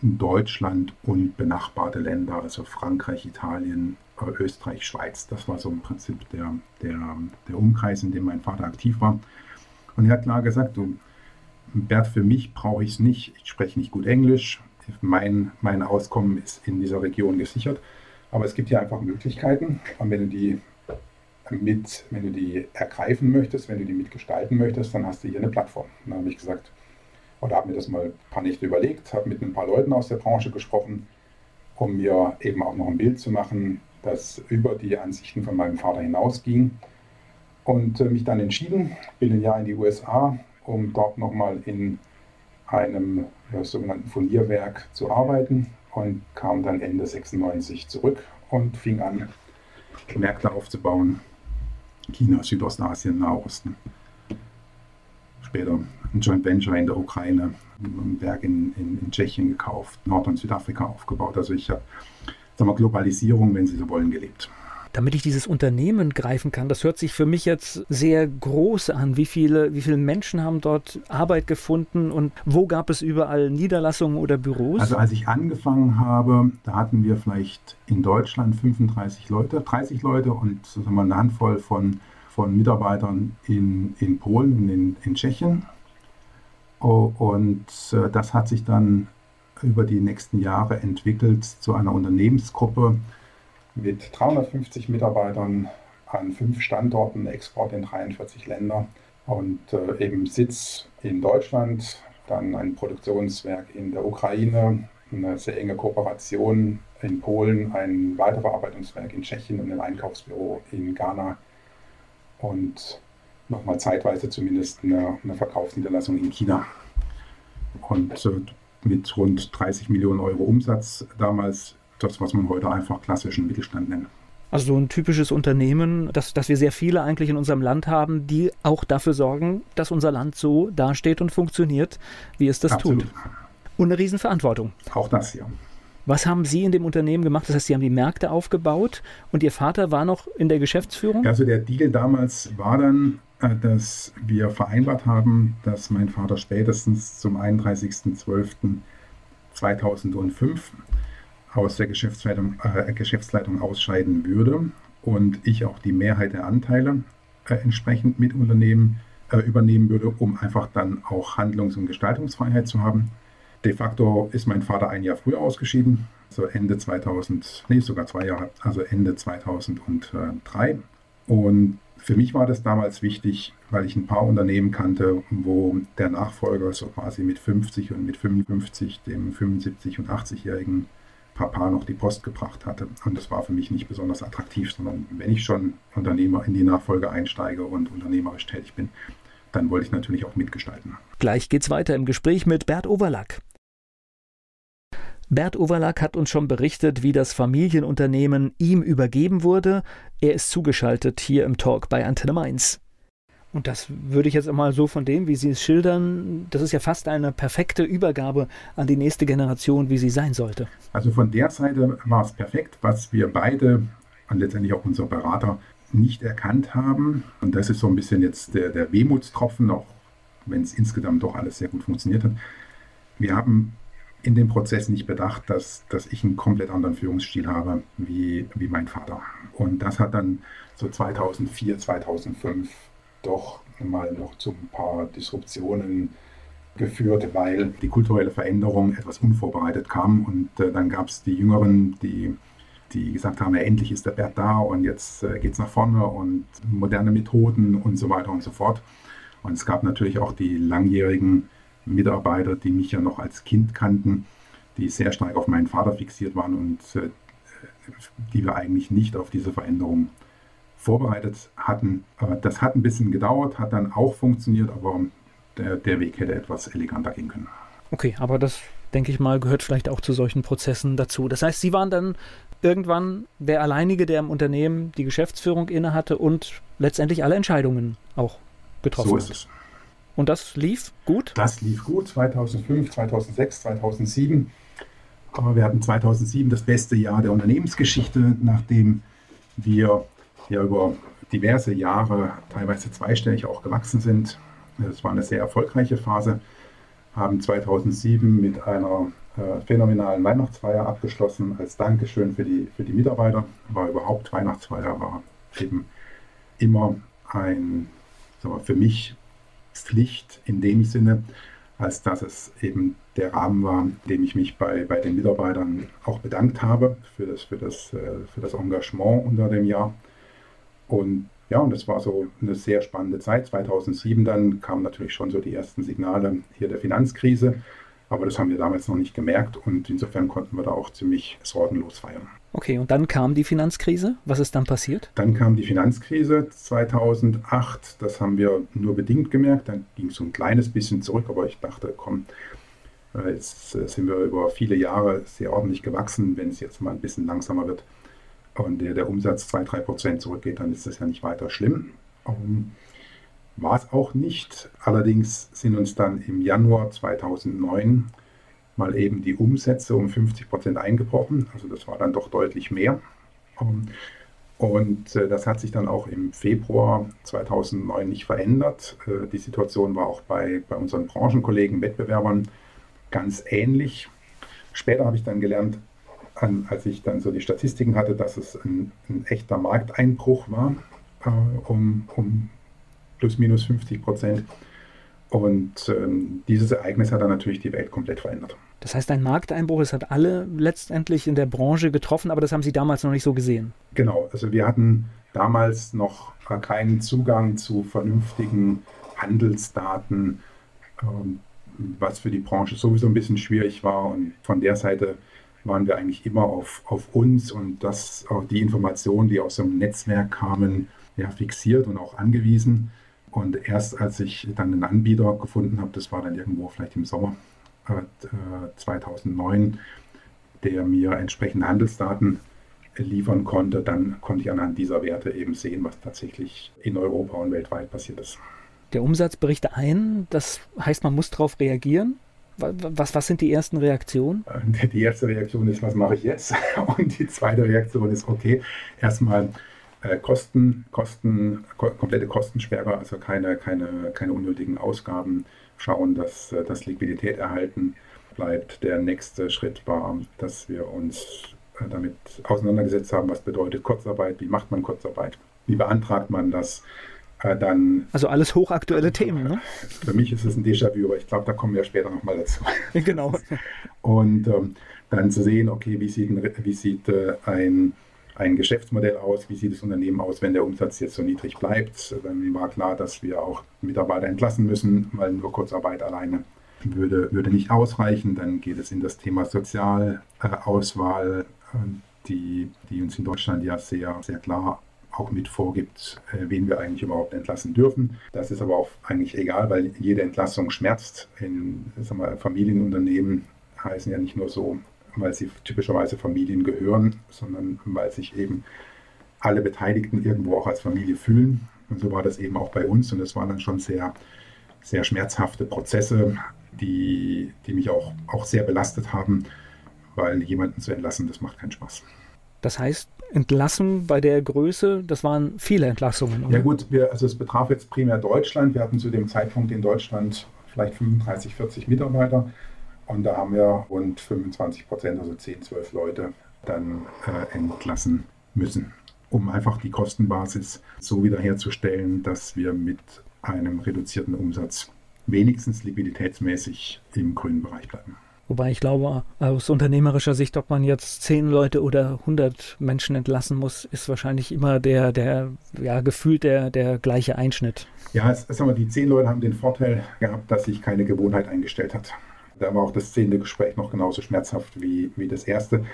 Deutschland und benachbarte Länder, also Frankreich, Italien, äh, Österreich, Schweiz. Das war so im Prinzip der, der, der Umkreis, in dem mein Vater aktiv war. Und er hat klar gesagt, du, Bert, für mich brauche ich es nicht. Ich spreche nicht gut Englisch. Mein, mein Auskommen ist in dieser Region gesichert. Aber es gibt ja einfach Möglichkeiten. Und wenn du die mit, wenn du die ergreifen möchtest, wenn du die mitgestalten möchtest, dann hast du hier eine Plattform. dann habe ich gesagt, oder habe mir das mal ein paar Nächte überlegt, habe mit ein paar Leuten aus der Branche gesprochen, um mir eben auch noch ein Bild zu machen, das über die Ansichten von meinem Vater hinausging. Und äh, mich dann entschieden, bin ein Jahr in die USA, um dort nochmal in einem sogenannten Furnierwerk zu arbeiten und kam dann Ende 96 zurück und fing an, Märkte aufzubauen. China, Südostasien, Nahosten. Später ein Joint Venture in der Ukraine, ein Werk in, in, in Tschechien gekauft, Nord- und Südafrika aufgebaut. Also ich habe Globalisierung, wenn Sie so wollen, gelebt damit ich dieses Unternehmen greifen kann. Das hört sich für mich jetzt sehr groß an. Wie viele, wie viele Menschen haben dort Arbeit gefunden und wo gab es überall Niederlassungen oder Büros? Also als ich angefangen habe, da hatten wir vielleicht in Deutschland 35 Leute, 30 Leute und sagen wir, eine Handvoll von, von Mitarbeitern in, in Polen und in, in Tschechien. Oh, und äh, das hat sich dann über die nächsten Jahre entwickelt zu einer Unternehmensgruppe, mit 350 Mitarbeitern an fünf Standorten, Export in 43 Länder und äh, eben Sitz in Deutschland, dann ein Produktionswerk in der Ukraine, eine sehr enge Kooperation in Polen, ein Weiterverarbeitungswerk in Tschechien und ein Einkaufsbüro in Ghana und nochmal zeitweise zumindest eine, eine Verkaufsniederlassung in China. Und äh, mit rund 30 Millionen Euro Umsatz damals das, was man heute einfach klassischen Mittelstand nennt. Also so ein typisches Unternehmen, dass, dass wir sehr viele eigentlich in unserem Land haben, die auch dafür sorgen, dass unser Land so dasteht und funktioniert, wie es das Absolut. tut. Und eine Riesenverantwortung. Auch das, ja. Was haben Sie in dem Unternehmen gemacht? Das heißt, Sie haben die Märkte aufgebaut und Ihr Vater war noch in der Geschäftsführung? Also der Deal damals war dann, dass wir vereinbart haben, dass mein Vater spätestens zum 31.12.2005 aus der Geschäftsleitung, äh, Geschäftsleitung ausscheiden würde und ich auch die Mehrheit der Anteile äh, entsprechend mit Unternehmen äh, übernehmen würde, um einfach dann auch Handlungs- und Gestaltungsfreiheit zu haben. De facto ist mein Vater ein Jahr früher ausgeschieden, also Ende 2000, nee, sogar zwei Jahre, also Ende 2003. Und für mich war das damals wichtig, weil ich ein paar Unternehmen kannte, wo der Nachfolger so quasi mit 50 und mit 55, dem 75 und 80-jährigen Papa noch die Post gebracht hatte. Und das war für mich nicht besonders attraktiv, sondern wenn ich schon Unternehmer in die Nachfolge einsteige und unternehmerisch tätig bin, dann wollte ich natürlich auch mitgestalten. Gleich geht's weiter im Gespräch mit Bert Overlack. Bert Overlack hat uns schon berichtet, wie das Familienunternehmen ihm übergeben wurde. Er ist zugeschaltet hier im Talk bei Antenne Mainz. Und das würde ich jetzt mal so von dem, wie Sie es schildern, das ist ja fast eine perfekte Übergabe an die nächste Generation, wie sie sein sollte. Also von der Seite war es perfekt, was wir beide und letztendlich auch unser Berater nicht erkannt haben. Und das ist so ein bisschen jetzt der, der Wehmutstropfen, auch wenn es insgesamt doch alles sehr gut funktioniert hat. Wir haben in dem Prozess nicht bedacht, dass, dass ich einen komplett anderen Führungsstil habe wie, wie mein Vater. Und das hat dann so 2004, 2005 doch mal noch zu ein paar Disruptionen geführt, weil die kulturelle Veränderung etwas unvorbereitet kam. Und äh, dann gab es die Jüngeren, die, die gesagt haben, ja, endlich ist der Bert da und jetzt äh, geht es nach vorne und moderne Methoden und so weiter und so fort. Und es gab natürlich auch die langjährigen Mitarbeiter, die mich ja noch als Kind kannten, die sehr stark auf meinen Vater fixiert waren und äh, die wir eigentlich nicht auf diese Veränderung vorbereitet hatten. Das hat ein bisschen gedauert, hat dann auch funktioniert, aber der, der Weg hätte etwas eleganter gehen können. Okay, aber das, denke ich mal, gehört vielleicht auch zu solchen Prozessen dazu. Das heißt, Sie waren dann irgendwann der Alleinige, der im Unternehmen die Geschäftsführung innehatte und letztendlich alle Entscheidungen auch getroffen hat. So ist es. Und das lief gut? Das lief gut, 2005, 2006, 2007. Aber wir hatten 2007 das beste Jahr der Unternehmensgeschichte, nachdem wir ja über diverse Jahre teilweise zweistellig auch gewachsen sind. Es war eine sehr erfolgreiche Phase, haben 2007 mit einer äh, phänomenalen Weihnachtsfeier abgeschlossen als Dankeschön für die, für die Mitarbeiter. War überhaupt Weihnachtsfeier, war eben immer ein, sagen wir, für mich Pflicht in dem Sinne, als dass es eben der Rahmen war, dem ich mich bei, bei den Mitarbeitern auch bedankt habe für das, für, das, äh, für das Engagement unter dem Jahr. Und ja, und das war so eine sehr spannende Zeit. 2007 dann kamen natürlich schon so die ersten Signale hier der Finanzkrise. Aber das haben wir damals noch nicht gemerkt und insofern konnten wir da auch ziemlich sorgenlos feiern. Okay, und dann kam die Finanzkrise. Was ist dann passiert? Dann kam die Finanzkrise 2008. Das haben wir nur bedingt gemerkt. Dann ging es so ein kleines bisschen zurück, aber ich dachte, komm, äh, jetzt äh, sind wir über viele Jahre sehr ordentlich gewachsen. Wenn es jetzt mal ein bisschen langsamer wird und der, der Umsatz 2-3 Prozent zurückgeht, dann ist das ja nicht weiter schlimm. Um, war es auch nicht. Allerdings sind uns dann im Januar 2009 mal eben die Umsätze um 50 Prozent eingebrochen. Also das war dann doch deutlich mehr. Ähm, und äh, das hat sich dann auch im Februar 2009 nicht verändert. Äh, die Situation war auch bei, bei unseren Branchenkollegen, Wettbewerbern ganz ähnlich. Später habe ich dann gelernt, als ich dann so die Statistiken hatte, dass es ein, ein echter Markteinbruch war, äh, um, um plus minus 50 Prozent. Und ähm, dieses Ereignis hat dann natürlich die Welt komplett verändert. Das heißt, ein Markteinbruch, es hat alle letztendlich in der Branche getroffen, aber das haben Sie damals noch nicht so gesehen. Genau, also wir hatten damals noch keinen Zugang zu vernünftigen Handelsdaten, ähm, was für die Branche sowieso ein bisschen schwierig war. Und von der Seite waren wir eigentlich immer auf, auf uns und das, auch die Informationen, die aus dem Netzwerk kamen, ja, fixiert und auch angewiesen. Und erst als ich dann einen Anbieter gefunden habe, das war dann irgendwo vielleicht im Sommer äh, 2009, der mir entsprechende Handelsdaten liefern konnte, dann konnte ich anhand dieser Werte eben sehen, was tatsächlich in Europa und weltweit passiert ist. Der Umsatz bricht ein, das heißt, man muss darauf reagieren. Was, was sind die ersten Reaktionen? (laughs) Die erste Reaktion ist, was mache ich jetzt? (laughs) Und die zweite Reaktion ist, okay, erstmal Kosten, Kosten, ko komplette Kostensperre, also keine, keine, keine unnötigen Ausgaben, schauen, dass, äh, dass Liquidität erhalten bleibt. Der nächste Schritt war, dass wir uns äh, damit auseinandergesetzt haben, was bedeutet Kurzarbeit, wie macht man Kurzarbeit, wie beantragt man das. Dann, also alles hochaktuelle Themen, ne? Für mich ist es ein Déjà-vu, aber ich glaube, da kommen wir später nochmal dazu. Genau. (laughs) Und ähm, dann zu sehen, okay, wie sieht, wie sieht äh, ein ein Geschäftsmodell aus, wie sieht das Unternehmen aus, wenn der Umsatz jetzt so niedrig bleibt. Mir war klar, dass wir auch Mitarbeiter entlassen müssen, weil nur Kurzarbeit alleine würde, würde nicht ausreichen. Dann geht es in das Thema Sozialauswahl, die, die uns in Deutschland ja sehr, sehr klar auch mit vorgibt, äh, wen wir eigentlich überhaupt entlassen dürfen. Das ist aber auch eigentlich egal, weil jede Entlassung schmerzt. In wir, Familienunternehmen heißen ja nicht nur so weil sie typischerweise Familien gehören, sondern weil sich eben alle Beteiligten irgendwo auch als Familie fühlen. Und so war das eben auch bei uns. Und es waren dann schon sehr, sehr schmerzhafte Prozesse, die, die mich auch, auch sehr belastet haben, weil jemanden zu entlassen, das macht keinen Spaß. Das heißt, entlassen bei der Größe, das waren viele Entlassungen. Oder? Ja gut, wir, also es betraf jetzt primär Deutschland. Wir hatten zu dem Zeitpunkt in Deutschland vielleicht 35, 40 Mitarbeiter. Und da haben wir rund 25 Prozent, also 10, 12 Leute, dann äh, entlassen müssen, um einfach die Kostenbasis so wiederherzustellen, dass wir mit einem reduzierten Umsatz wenigstens liquiditätsmäßig im grünen Bereich bleiben. Wobei ich glaube, aus unternehmerischer Sicht, ob man jetzt zehn Leute oder 100 Menschen entlassen muss, ist wahrscheinlich immer der, der ja, gefühlt der, der gleiche Einschnitt. Ja, es, wir, die zehn Leute haben den Vorteil gehabt, dass sich keine Gewohnheit eingestellt hat. Da war auch das zehnte Gespräch noch genauso schmerzhaft wie, wie das erste.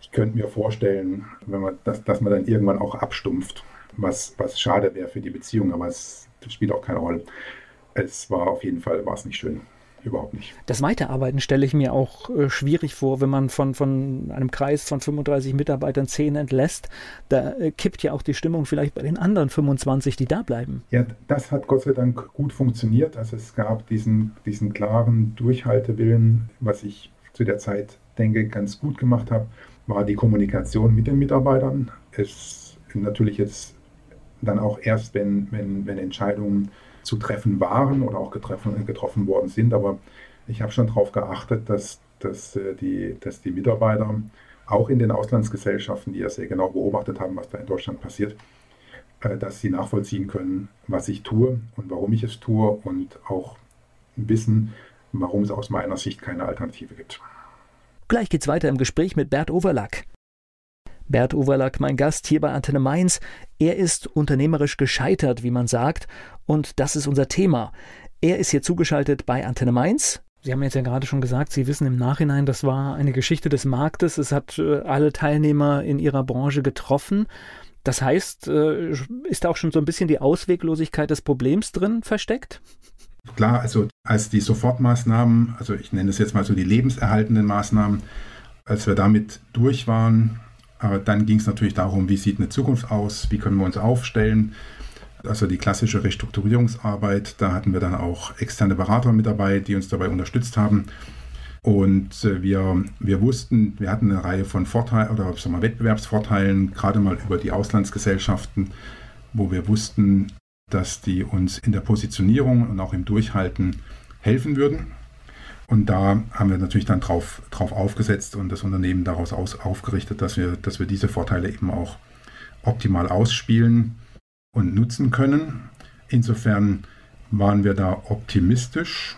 Ich könnte mir vorstellen, wenn man das, dass man dann irgendwann auch abstumpft, was, was schade wäre für die Beziehung, aber es spielt auch keine Rolle. Es war auf jeden Fall war es nicht schön überhaupt nicht. Das Weiterarbeiten stelle ich mir auch äh, schwierig vor, wenn man von, von einem Kreis von 35 Mitarbeitern 10 entlässt. Da äh, kippt ja auch die Stimmung vielleicht bei den anderen 25, die da bleiben. Ja, das hat Gott sei Dank gut funktioniert. Also es gab diesen, diesen klaren Durchhaltewillen, was ich zu der Zeit denke, ganz gut gemacht habe, war die Kommunikation mit den Mitarbeitern. Es natürlich jetzt dann auch erst, wenn, wenn, wenn Entscheidungen zu treffen waren oder auch getroffen, getroffen worden sind. Aber ich habe schon darauf geachtet, dass, dass, äh, die, dass die Mitarbeiter auch in den Auslandsgesellschaften, die ja sehr genau beobachtet haben, was da in Deutschland passiert, äh, dass sie nachvollziehen können, was ich tue und warum ich es tue und auch wissen, warum es aus meiner Sicht keine Alternative gibt. Gleich geht's weiter im Gespräch mit Bert Overlack. Bert Overlack, mein Gast hier bei Antenne Mainz. Er ist unternehmerisch gescheitert, wie man sagt, und das ist unser Thema. Er ist hier zugeschaltet bei Antenne Mainz. Sie haben jetzt ja gerade schon gesagt, Sie wissen im Nachhinein, das war eine Geschichte des Marktes. Es hat äh, alle Teilnehmer in Ihrer Branche getroffen. Das heißt, äh, ist da auch schon so ein bisschen die Ausweglosigkeit des Problems drin versteckt? Klar, also als die Sofortmaßnahmen, also ich nenne es jetzt mal so die lebenserhaltenden Maßnahmen, als wir damit durch waren, äh, dann ging es natürlich darum, wie sieht eine Zukunft aus, wie können wir uns aufstellen. Also die klassische Restrukturierungsarbeit, da hatten wir dann auch externe Berater mit dabei, die uns dabei unterstützt haben. Und äh, wir, wir wussten, wir hatten eine Reihe von Vorteilen oder sagen wir, Wettbewerbsvorteilen, gerade mal über die Auslandsgesellschaften, wo wir wussten, dass die uns in der Positionierung und auch im Durchhalten helfen würden. Und da haben wir natürlich dann drauf, drauf aufgesetzt und das Unternehmen daraus aus, aufgerichtet, dass wir, dass wir diese Vorteile eben auch optimal ausspielen und nutzen können. Insofern waren wir da optimistisch.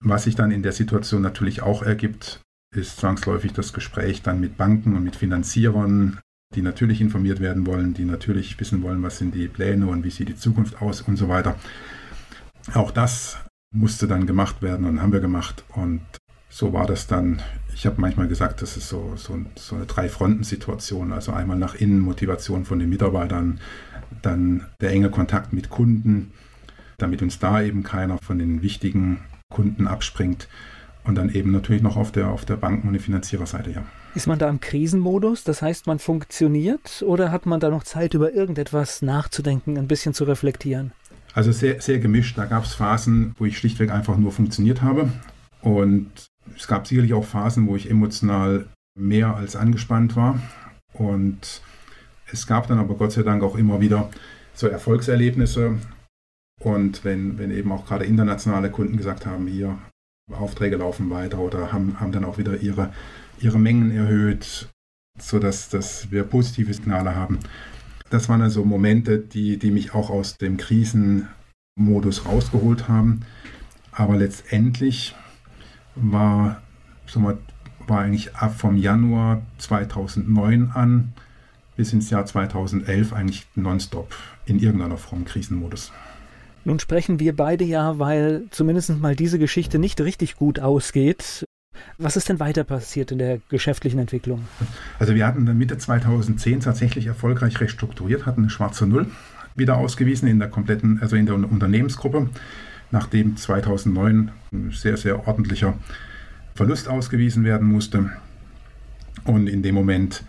Was sich dann in der Situation natürlich auch ergibt, ist zwangsläufig das Gespräch dann mit Banken und mit Finanzierern, die natürlich informiert werden wollen, die natürlich wissen wollen, was sind die Pläne und wie sieht die Zukunft aus und so weiter. Auch das musste dann gemacht werden und haben wir gemacht. Und so war das dann. Ich habe manchmal gesagt, das ist so, so, so eine Drei-Fronten-Situation. Also einmal nach innen Motivation von den Mitarbeitern, dann der enge Kontakt mit Kunden, damit uns da eben keiner von den wichtigen Kunden abspringt. Und dann eben natürlich noch auf der, auf der Banken- und der Finanziererseite, ja. Ist man da im Krisenmodus? Das heißt, man funktioniert oder hat man da noch Zeit, über irgendetwas nachzudenken, ein bisschen zu reflektieren? Also sehr, sehr gemischt. Da gab es Phasen, wo ich schlichtweg einfach nur funktioniert habe. Und es gab sicherlich auch Phasen, wo ich emotional mehr als angespannt war. Und es gab dann aber Gott sei Dank auch immer wieder so Erfolgserlebnisse. Und wenn, wenn eben auch gerade internationale Kunden gesagt haben, hier, Aufträge laufen weiter oder haben, haben dann auch wieder ihre, ihre Mengen erhöht, sodass dass wir positive Signale haben, das waren also Momente, die, die mich auch aus dem Krisenmodus rausgeholt haben. Aber letztendlich war, wir, war eigentlich ab vom Januar 2009 an bis ins Jahr 2011 eigentlich nonstop in irgendeiner Form Krisenmodus. Nun sprechen wir beide ja, weil zumindest mal diese Geschichte nicht richtig gut ausgeht, was ist denn weiter passiert in der geschäftlichen Entwicklung? Also wir hatten dann Mitte 2010 tatsächlich erfolgreich restrukturiert, hatten eine schwarze Null wieder ausgewiesen in der kompletten, also in der Unternehmensgruppe, nachdem 2009 ein sehr, sehr ordentlicher Verlust ausgewiesen werden musste. Und in dem Moment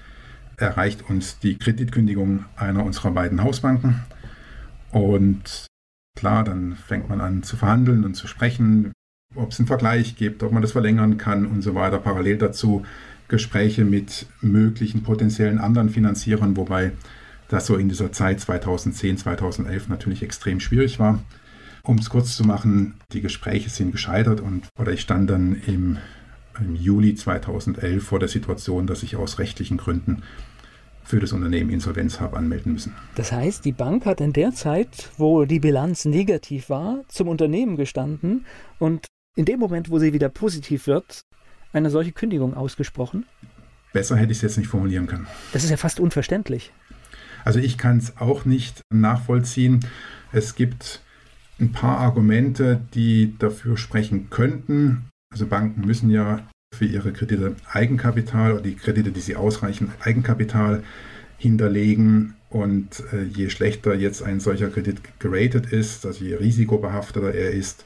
erreicht uns die Kreditkündigung einer unserer beiden Hausbanken. Und klar, dann fängt man an zu verhandeln und zu sprechen ob es einen Vergleich gibt, ob man das verlängern kann und so weiter. Parallel dazu Gespräche mit möglichen potenziellen anderen Finanzierern, wobei das so in dieser Zeit 2010, 2011 natürlich extrem schwierig war. Um es kurz zu machen, die Gespräche sind gescheitert und oder ich stand dann im, im Juli 2011 vor der Situation, dass ich aus rechtlichen Gründen für das Unternehmen Insolvenz habe anmelden müssen. Das heißt, die Bank hat in der Zeit, wo die Bilanz negativ war, zum Unternehmen gestanden und in dem Moment, wo sie wieder positiv wird, eine solche Kündigung ausgesprochen? Besser hätte ich es jetzt nicht formulieren können. Das ist ja fast unverständlich. Also ich kann es auch nicht nachvollziehen. Es gibt ein paar Argumente, die dafür sprechen könnten. Also Banken müssen ja für ihre Kredite Eigenkapital oder die Kredite, die sie ausreichen, Eigenkapital hinterlegen. Und äh, je schlechter jetzt ein solcher Kredit geratet ist, also je risikobehafteter er ist,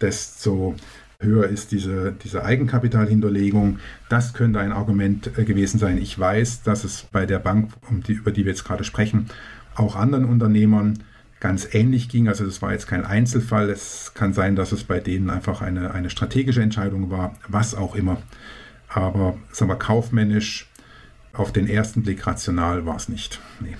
desto höher ist diese, diese Eigenkapitalhinterlegung. Das könnte ein Argument äh, gewesen sein. Ich weiß, dass es bei der Bank, um die, über die wir jetzt gerade sprechen, auch anderen Unternehmern ganz ähnlich ging. Also das war jetzt kein Einzelfall. Es kann sein, dass es bei denen einfach eine, eine strategische Entscheidung war, was auch immer. Aber sagen wir, kaufmännisch auf den ersten Blick rational war es nicht. Nee.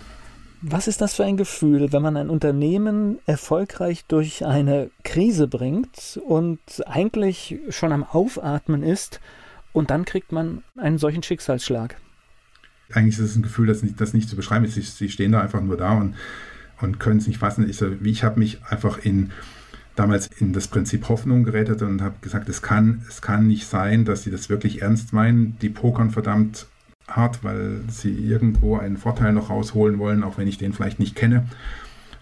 Was ist das für ein Gefühl, wenn man ein Unternehmen erfolgreich durch eine Krise bringt und eigentlich schon am Aufatmen ist und dann kriegt man einen solchen Schicksalsschlag? Eigentlich ist es ein Gefühl, das nicht, das nicht zu beschreiben ist. Sie, sie stehen da einfach nur da und, und können es nicht fassen. Ich, ich habe mich einfach in damals in das Prinzip Hoffnung gerettet und habe gesagt, es kann, es kann nicht sein, dass sie das wirklich ernst meinen. Die pokern verdammt hart, weil sie irgendwo einen Vorteil noch rausholen wollen, auch wenn ich den vielleicht nicht kenne.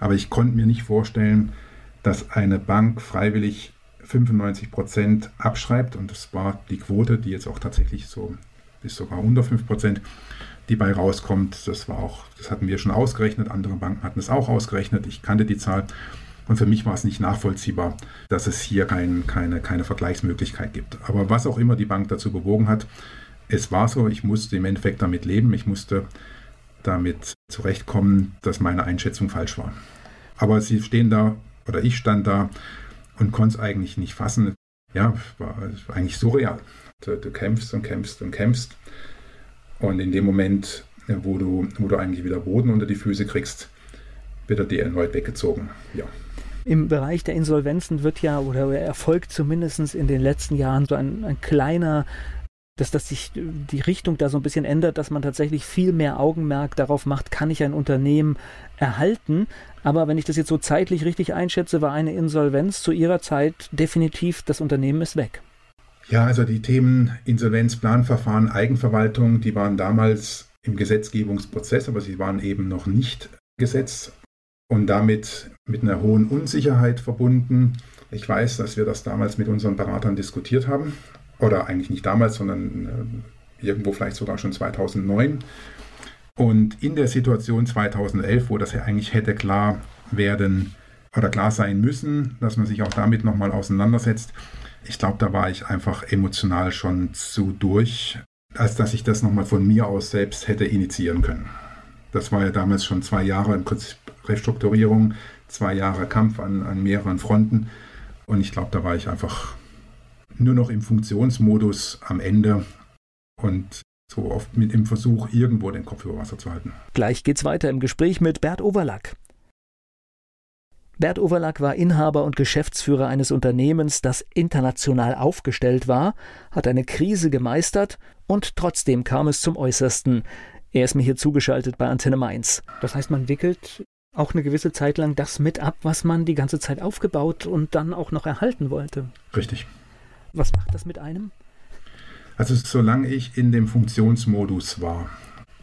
Aber ich konnte mir nicht vorstellen, dass eine Bank freiwillig 95 Prozent abschreibt und das war die Quote, die jetzt auch tatsächlich so bis sogar 105 Prozent, die bei rauskommt. Das war auch, das hatten wir schon ausgerechnet, andere Banken hatten es auch ausgerechnet. Ich kannte die Zahl und für mich war es nicht nachvollziehbar, dass es hier kein, keine, keine Vergleichsmöglichkeit gibt. Aber was auch immer die Bank dazu bewogen hat, es war so, ich musste im Endeffekt damit leben, ich musste damit zurechtkommen, dass meine Einschätzung falsch war. Aber sie stehen da, oder ich stand da und konnte es eigentlich nicht fassen. Ja, war, eigentlich surreal. Du, du, kämpfst und kämpfst und kämpfst. Und in dem Moment, wo du, wo du eigentlich wieder Boden unter die Füße kriegst, wird er dir erneut weggezogen. Ja. Im Bereich der Insolvenzen wird ja oder erfolgt zumindest in den letzten Jahren so ein, ein kleiner dass, dass sich die Richtung da so ein bisschen ändert, dass man tatsächlich viel mehr Augenmerk darauf macht, kann ich ein Unternehmen erhalten. Aber wenn ich das jetzt so zeitlich richtig einschätze, war eine Insolvenz zu ihrer Zeit definitiv, das Unternehmen ist weg. Ja, also die Themen Insolvenz, Planverfahren, Eigenverwaltung, die waren damals im Gesetzgebungsprozess, aber sie waren eben noch nicht Gesetz und damit mit einer hohen Unsicherheit verbunden. Ich weiß, dass wir das damals mit unseren Beratern diskutiert haben oder eigentlich nicht damals, sondern äh, irgendwo vielleicht sogar schon 2009. Und in der Situation 2011, wo das ja eigentlich hätte klar werden oder klar sein müssen, dass man sich auch damit nochmal auseinandersetzt, ich glaube, da war ich einfach emotional schon zu durch, als dass ich das nochmal von mir aus selbst hätte initiieren können. Das war ja damals schon zwei Jahre im Prinzip Restrukturierung, zwei Jahre Kampf an, an mehreren Fronten. Und ich glaube, da war ich einfach nur noch im Funktionsmodus am Ende und so oft mit dem Versuch, irgendwo den Kopf über Wasser zu halten. Gleich geht's weiter im Gespräch mit Bert Overlack. Bert Overlack war Inhaber und Geschäftsführer eines Unternehmens, das international aufgestellt war, hat eine Krise gemeistert und trotzdem kam es zum Äußersten. Er ist mir hier zugeschaltet bei Antenne Mainz. Das heißt, man wickelt auch eine gewisse Zeit lang das mit ab, was man die ganze Zeit aufgebaut und dann auch noch erhalten wollte. Richtig. Was macht das mit einem? Also solange ich in dem Funktionsmodus war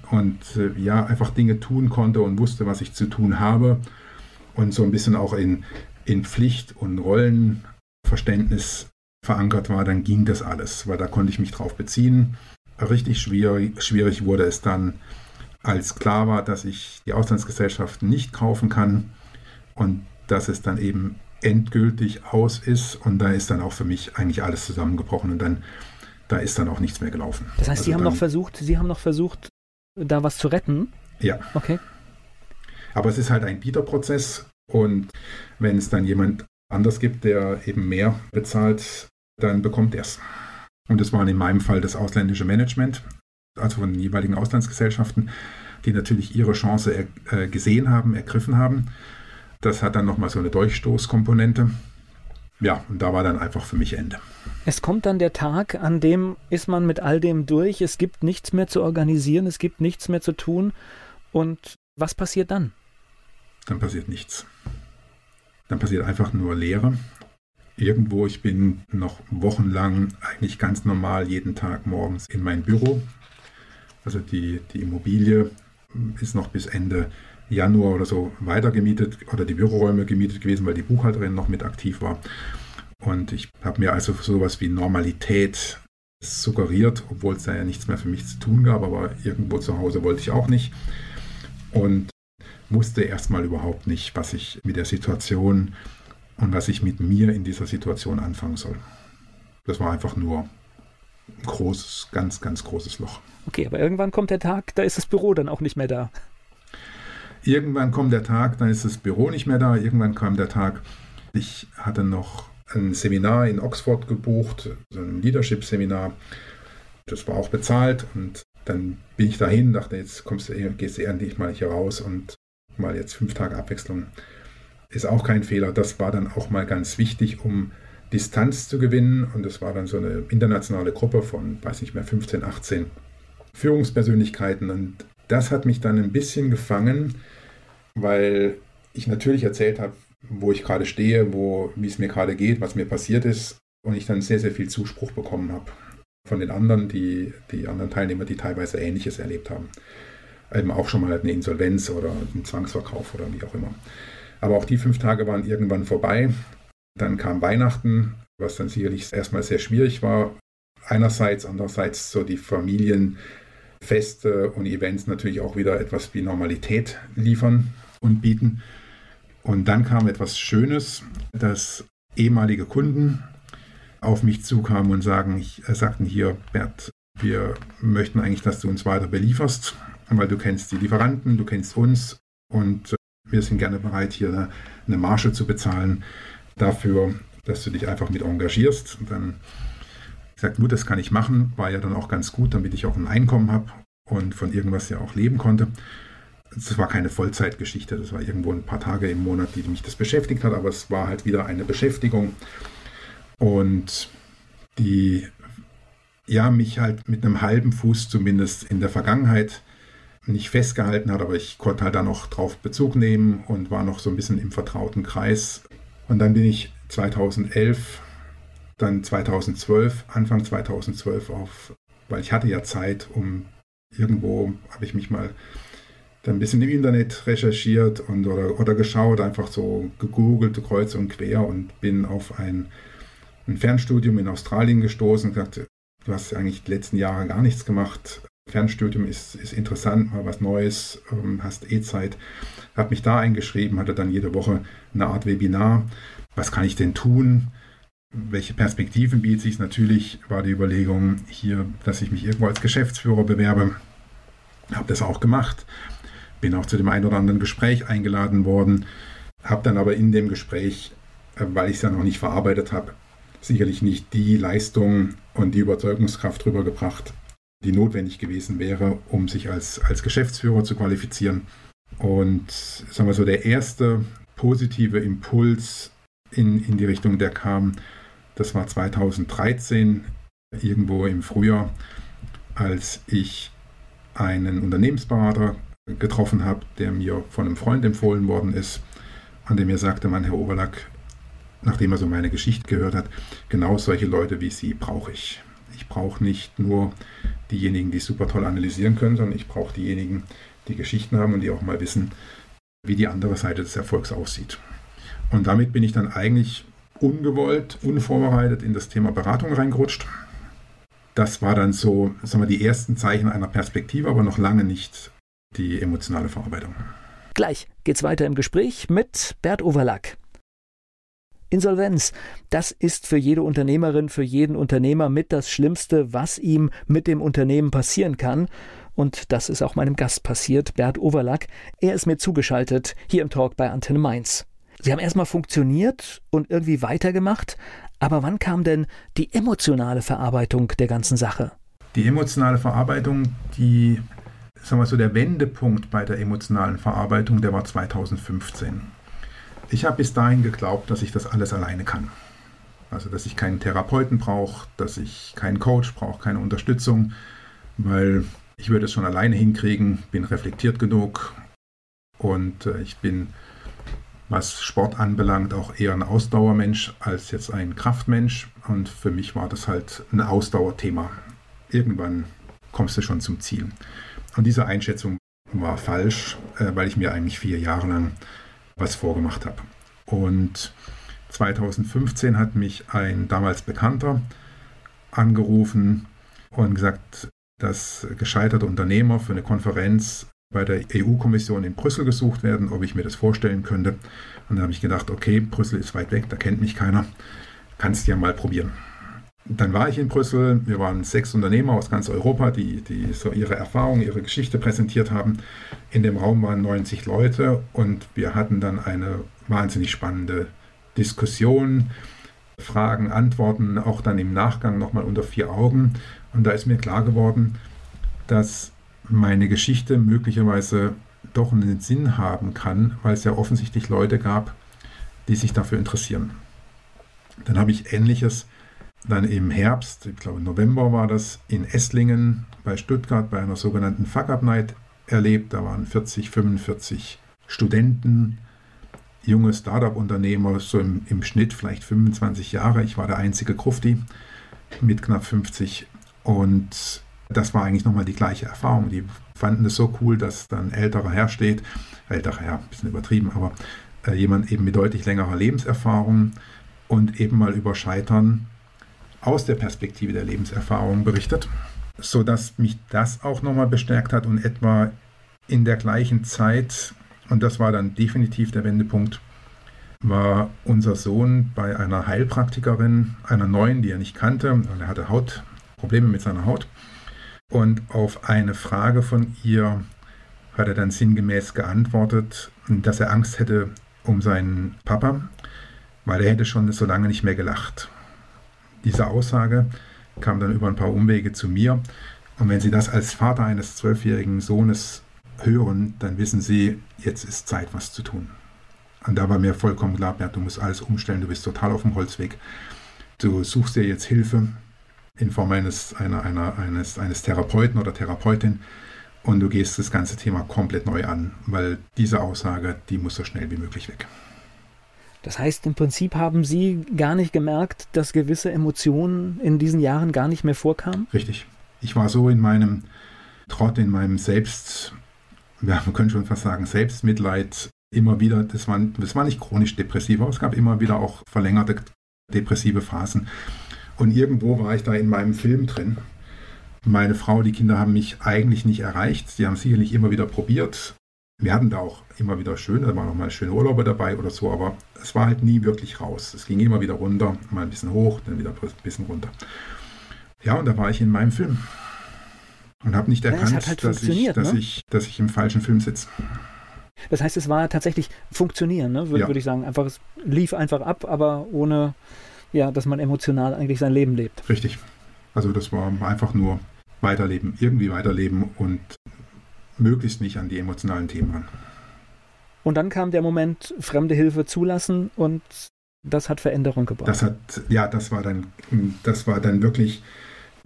und äh, ja einfach Dinge tun konnte und wusste, was ich zu tun habe und so ein bisschen auch in, in Pflicht und Rollenverständnis verankert war, dann ging das alles, weil da konnte ich mich drauf beziehen. Richtig schwierig, schwierig wurde es dann, als klar war, dass ich die Auslandsgesellschaften nicht kaufen kann und dass es dann eben endgültig aus ist und da ist dann auch für mich eigentlich alles zusammengebrochen und dann da ist dann auch nichts mehr gelaufen. Das heißt, also Sie haben noch versucht, Sie haben noch versucht, da was zu retten? Ja. Okay. Aber es ist halt ein Bieterprozess und wenn es dann jemand anders gibt, der eben mehr bezahlt, dann bekommt er es. Und das war in meinem Fall das ausländische Management, also von den jeweiligen Auslandsgesellschaften, die natürlich ihre Chance äh, gesehen haben, ergriffen haben das hat dann nochmal so eine Durchstoßkomponente. Ja, und da war dann einfach für mich Ende. Es kommt dann der Tag, an dem ist man mit all dem durch. Es gibt nichts mehr zu organisieren, es gibt nichts mehr zu tun. Und was passiert dann? Dann passiert nichts. Dann passiert einfach nur Leere. Irgendwo, ich bin noch wochenlang eigentlich ganz normal jeden Tag morgens in mein Büro. Also die, die Immobilie ist noch bis Ende Januar oder so weiter gemietet oder die Büroräume gemietet gewesen, weil die Buchhalterin noch mit aktiv war. Und ich habe mir also sowas wie Normalität suggeriert, obwohl es da ja nichts mehr für mich zu tun gab, aber irgendwo zu Hause wollte ich auch nicht. Und wusste erstmal überhaupt nicht, was ich mit der Situation und was ich mit mir in dieser Situation anfangen soll. Das war einfach nur ein großes, ganz, ganz großes Loch. Okay, aber irgendwann kommt der Tag, da ist das Büro dann auch nicht mehr da. Irgendwann kommt der Tag, dann ist das Büro nicht mehr da. Irgendwann kam der Tag, ich hatte noch ein Seminar in Oxford gebucht, so ein Leadership-Seminar. Das war auch bezahlt und dann bin ich dahin, dachte, jetzt kommst du, gehst du endlich mal hier raus und mal jetzt fünf Tage Abwechslung. Ist auch kein Fehler. Das war dann auch mal ganz wichtig, um Distanz zu gewinnen. Und das war dann so eine internationale Gruppe von, weiß nicht mehr, 15, 18 Führungspersönlichkeiten. Und das hat mich dann ein bisschen gefangen, weil ich natürlich erzählt habe, wo ich gerade stehe, wo, wie es mir gerade geht, was mir passiert ist. Und ich dann sehr, sehr viel Zuspruch bekommen habe von den anderen, die, die anderen Teilnehmer, die teilweise Ähnliches erlebt haben. Eben auch schon mal eine Insolvenz oder einen Zwangsverkauf oder wie auch immer. Aber auch die fünf Tage waren irgendwann vorbei. Dann kam Weihnachten, was dann sicherlich erstmal sehr schwierig war. Einerseits, andererseits so die Familienfeste und Events natürlich auch wieder etwas wie Normalität liefern und bieten. Und dann kam etwas Schönes, dass ehemalige Kunden auf mich zukamen und sagen, äh, sagten hier, Bert, wir möchten eigentlich, dass du uns weiter belieferst, weil du kennst die Lieferanten, du kennst uns und äh, wir sind gerne bereit, hier eine, eine Marge zu bezahlen dafür, dass du dich einfach mit engagierst. Und dann gesagt, gut, das kann ich machen, war ja dann auch ganz gut, damit ich auch ein Einkommen habe und von irgendwas ja auch leben konnte. Das war keine Vollzeitgeschichte, das war irgendwo ein paar Tage im Monat, die mich das beschäftigt hat, aber es war halt wieder eine Beschäftigung und die ja mich halt mit einem halben Fuß zumindest in der Vergangenheit nicht festgehalten hat, aber ich konnte halt da noch drauf Bezug nehmen und war noch so ein bisschen im vertrauten Kreis. Und dann bin ich 2011, dann 2012, Anfang 2012 auf, weil ich hatte ja Zeit, um irgendwo habe ich mich mal dann ein bisschen im Internet recherchiert und oder, oder geschaut, einfach so gegoogelt, kreuz und quer und bin auf ein ein Fernstudium in Australien gestoßen und gesagt, du hast eigentlich die letzten Jahre gar nichts gemacht. Fernstudium ist, ist interessant, mal was Neues, ähm, hast eh Zeit. Habe mich da eingeschrieben, hatte dann jede Woche eine Art Webinar. Was kann ich denn tun? Welche Perspektiven bietet sich? Natürlich war die Überlegung hier, dass ich mich irgendwo als Geschäftsführer bewerbe. Habe das auch gemacht. Bin auch zu dem einen oder anderen Gespräch eingeladen worden. Habe dann aber in dem Gespräch, äh, weil ich es ja noch nicht verarbeitet habe, sicherlich nicht die Leistung und die Überzeugungskraft rübergebracht, die notwendig gewesen wäre, um sich als, als Geschäftsführer zu qualifizieren. Und sagen wir so, der erste positive Impuls in, in die Richtung, der kam, das war 2013, irgendwo im Frühjahr, als ich einen Unternehmensberater getroffen habe, der mir von einem Freund empfohlen worden ist, an dem mir sagte, man, Herr Overlack, nachdem er so meine Geschichte gehört hat, genau solche Leute wie Sie brauche ich. Ich brauche nicht nur diejenigen, die super toll analysieren können, sondern ich brauche diejenigen, die Geschichten haben und die auch mal wissen, wie die andere Seite des Erfolgs aussieht. Und damit bin ich dann eigentlich ungewollt, unvorbereitet in das Thema Beratung reingerutscht. Das war dann so, sagen wir, die ersten Zeichen einer Perspektive, aber noch lange nicht die emotionale Verarbeitung. Gleich geht's weiter im Gespräch mit Bert Overlack. Insolvenz, das ist für jede Unternehmerin, für jeden Unternehmer mit das Schlimmste, was ihm mit dem Unternehmen passieren kann. Und das ist auch meinem Gast passiert, Bert Overlack. Er ist mir zugeschaltet, hier im Talk bei Antenne Mainz. Sie haben erstmal funktioniert und irgendwie weitergemacht, aber wann kam denn die emotionale Verarbeitung der ganzen Sache? Die emotionale Verarbeitung, die, sagen wir so, der Wendepunkt bei der emotionalen Verarbeitung, der war 2015. Ich habe bis dahin geglaubt, dass ich das alles alleine kann. Also, dass ich keinen Therapeuten brauche, dass ich keinen Coach brauche, keine Unterstützung, weil ich würde es schon alleine hinkriegen, bin reflektiert genug und äh, ich bin, was Sport anbelangt, auch eher ein Ausdauermensch als jetzt ein Kraftmensch. Und für mich war das halt ein Ausdauerthema. Irgendwann kommst du schon zum Ziel. Und diese Einschätzung war falsch, äh, weil ich mir eigentlich vier Jahre lang was vorgemacht habe. Und 2015 hat mich ein damals Bekannter angerufen und gesagt, dass gescheiterte Unternehmer für eine Konferenz bei der EU-Kommission in Brüssel gesucht werden, ob ich mir das vorstellen könnte. Und da habe ich gedacht, okay, Brüssel ist weit weg, da kennt mich keiner, kannst ja mal probieren. Dann war ich in Brüssel. Wir waren sechs Unternehmer aus ganz Europa, die, die so ihre Erfahrungen, ihre Geschichte präsentiert haben. In dem Raum waren 90 Leute und wir hatten dann eine wahnsinnig spannende Diskussion, Fragen, Antworten, auch dann im Nachgang nochmal unter vier Augen. Und da ist mir klar geworden, dass meine Geschichte möglicherweise doch einen Sinn haben kann, weil es ja offensichtlich Leute gab, die sich dafür interessieren. Dann habe ich Ähnliches dann im Herbst, ich glaube November war das, in Esslingen bei Stuttgart bei einer sogenannten Fuck Up Night erlebt. Da waren 40, 45 Studenten junge Startup-Unternehmer, so im, im, Schnitt vielleicht 25 Jahre. Ich war der einzige Krufti mit knapp 50 und das war eigentlich nochmal die gleiche Erfahrung. Die fanden es so cool, dass dann älterer Herr steht, älterer Herr, ein bisschen übertrieben, aber äh, jemand eben mit deutlich längerer Lebenserfahrung und eben mal über Scheitern aus der Perspektive der Lebenserfahrung berichtet, sodass mich das auch nochmal bestärkt hat und etwa in der gleichen Zeit, und das war dann definitiv der Wendepunkt, war unser Sohn bei einer Heilpraktikerin, einer neuen, die er nicht kannte, er hatte Hautprobleme mit seiner Haut. Und auf eine Frage von ihr hat er dann sinngemäß geantwortet, dass er Angst hätte um seinen Papa, weil er hätte schon so lange nicht mehr gelacht. Diese Aussage kam dann über ein paar Umwege zu mir. Und wenn Sie das als Vater eines zwölfjährigen Sohnes hören, dann wissen Sie, jetzt ist Zeit, was zu tun. Und da war mir vollkommen klar, ja, du musst alles umstellen, du bist total auf dem Holzweg. Du suchst dir jetzt Hilfe in Form eines, einer, einer, eines, eines Therapeuten oder Therapeutin und du gehst das ganze Thema komplett neu an, weil diese Aussage, die muss so schnell wie möglich weg. Das heißt, im Prinzip haben Sie gar nicht gemerkt, dass gewisse Emotionen in diesen Jahren gar nicht mehr vorkamen? Richtig. Ich war so in meinem Trott, in meinem Selbst, ja, man könnte schon fast sagen, Selbstmitleid immer wieder, das war, das war nicht chronisch depressiv, aber es gab immer wieder auch verlängerte depressive Phasen. Und irgendwo war ich da in meinem Film drin. Meine Frau, die Kinder haben mich eigentlich nicht erreicht. Sie haben sicherlich immer wieder probiert. Wir hatten da auch immer wieder schön, da waren auch mal schöne Urlaube dabei oder so, aber es war halt nie wirklich raus. Es ging immer wieder runter, mal ein bisschen hoch, dann wieder ein bisschen runter. Ja, und da war ich in meinem Film und habe nicht erkannt, ja, halt dass, ich, dass, ne? ich, dass ich im falschen Film sitze. Das heißt, es war tatsächlich funktionieren, ne? würde ja. würd ich sagen. Einfach, es lief einfach ab, aber ohne, ja, dass man emotional eigentlich sein Leben lebt. Richtig. Also das war einfach nur weiterleben, irgendwie weiterleben und möglichst nicht an die emotionalen Themen ran. Und dann kam der Moment, fremde Hilfe zulassen und das hat Veränderung gebracht. Das hat, ja, das war dann, das war dann wirklich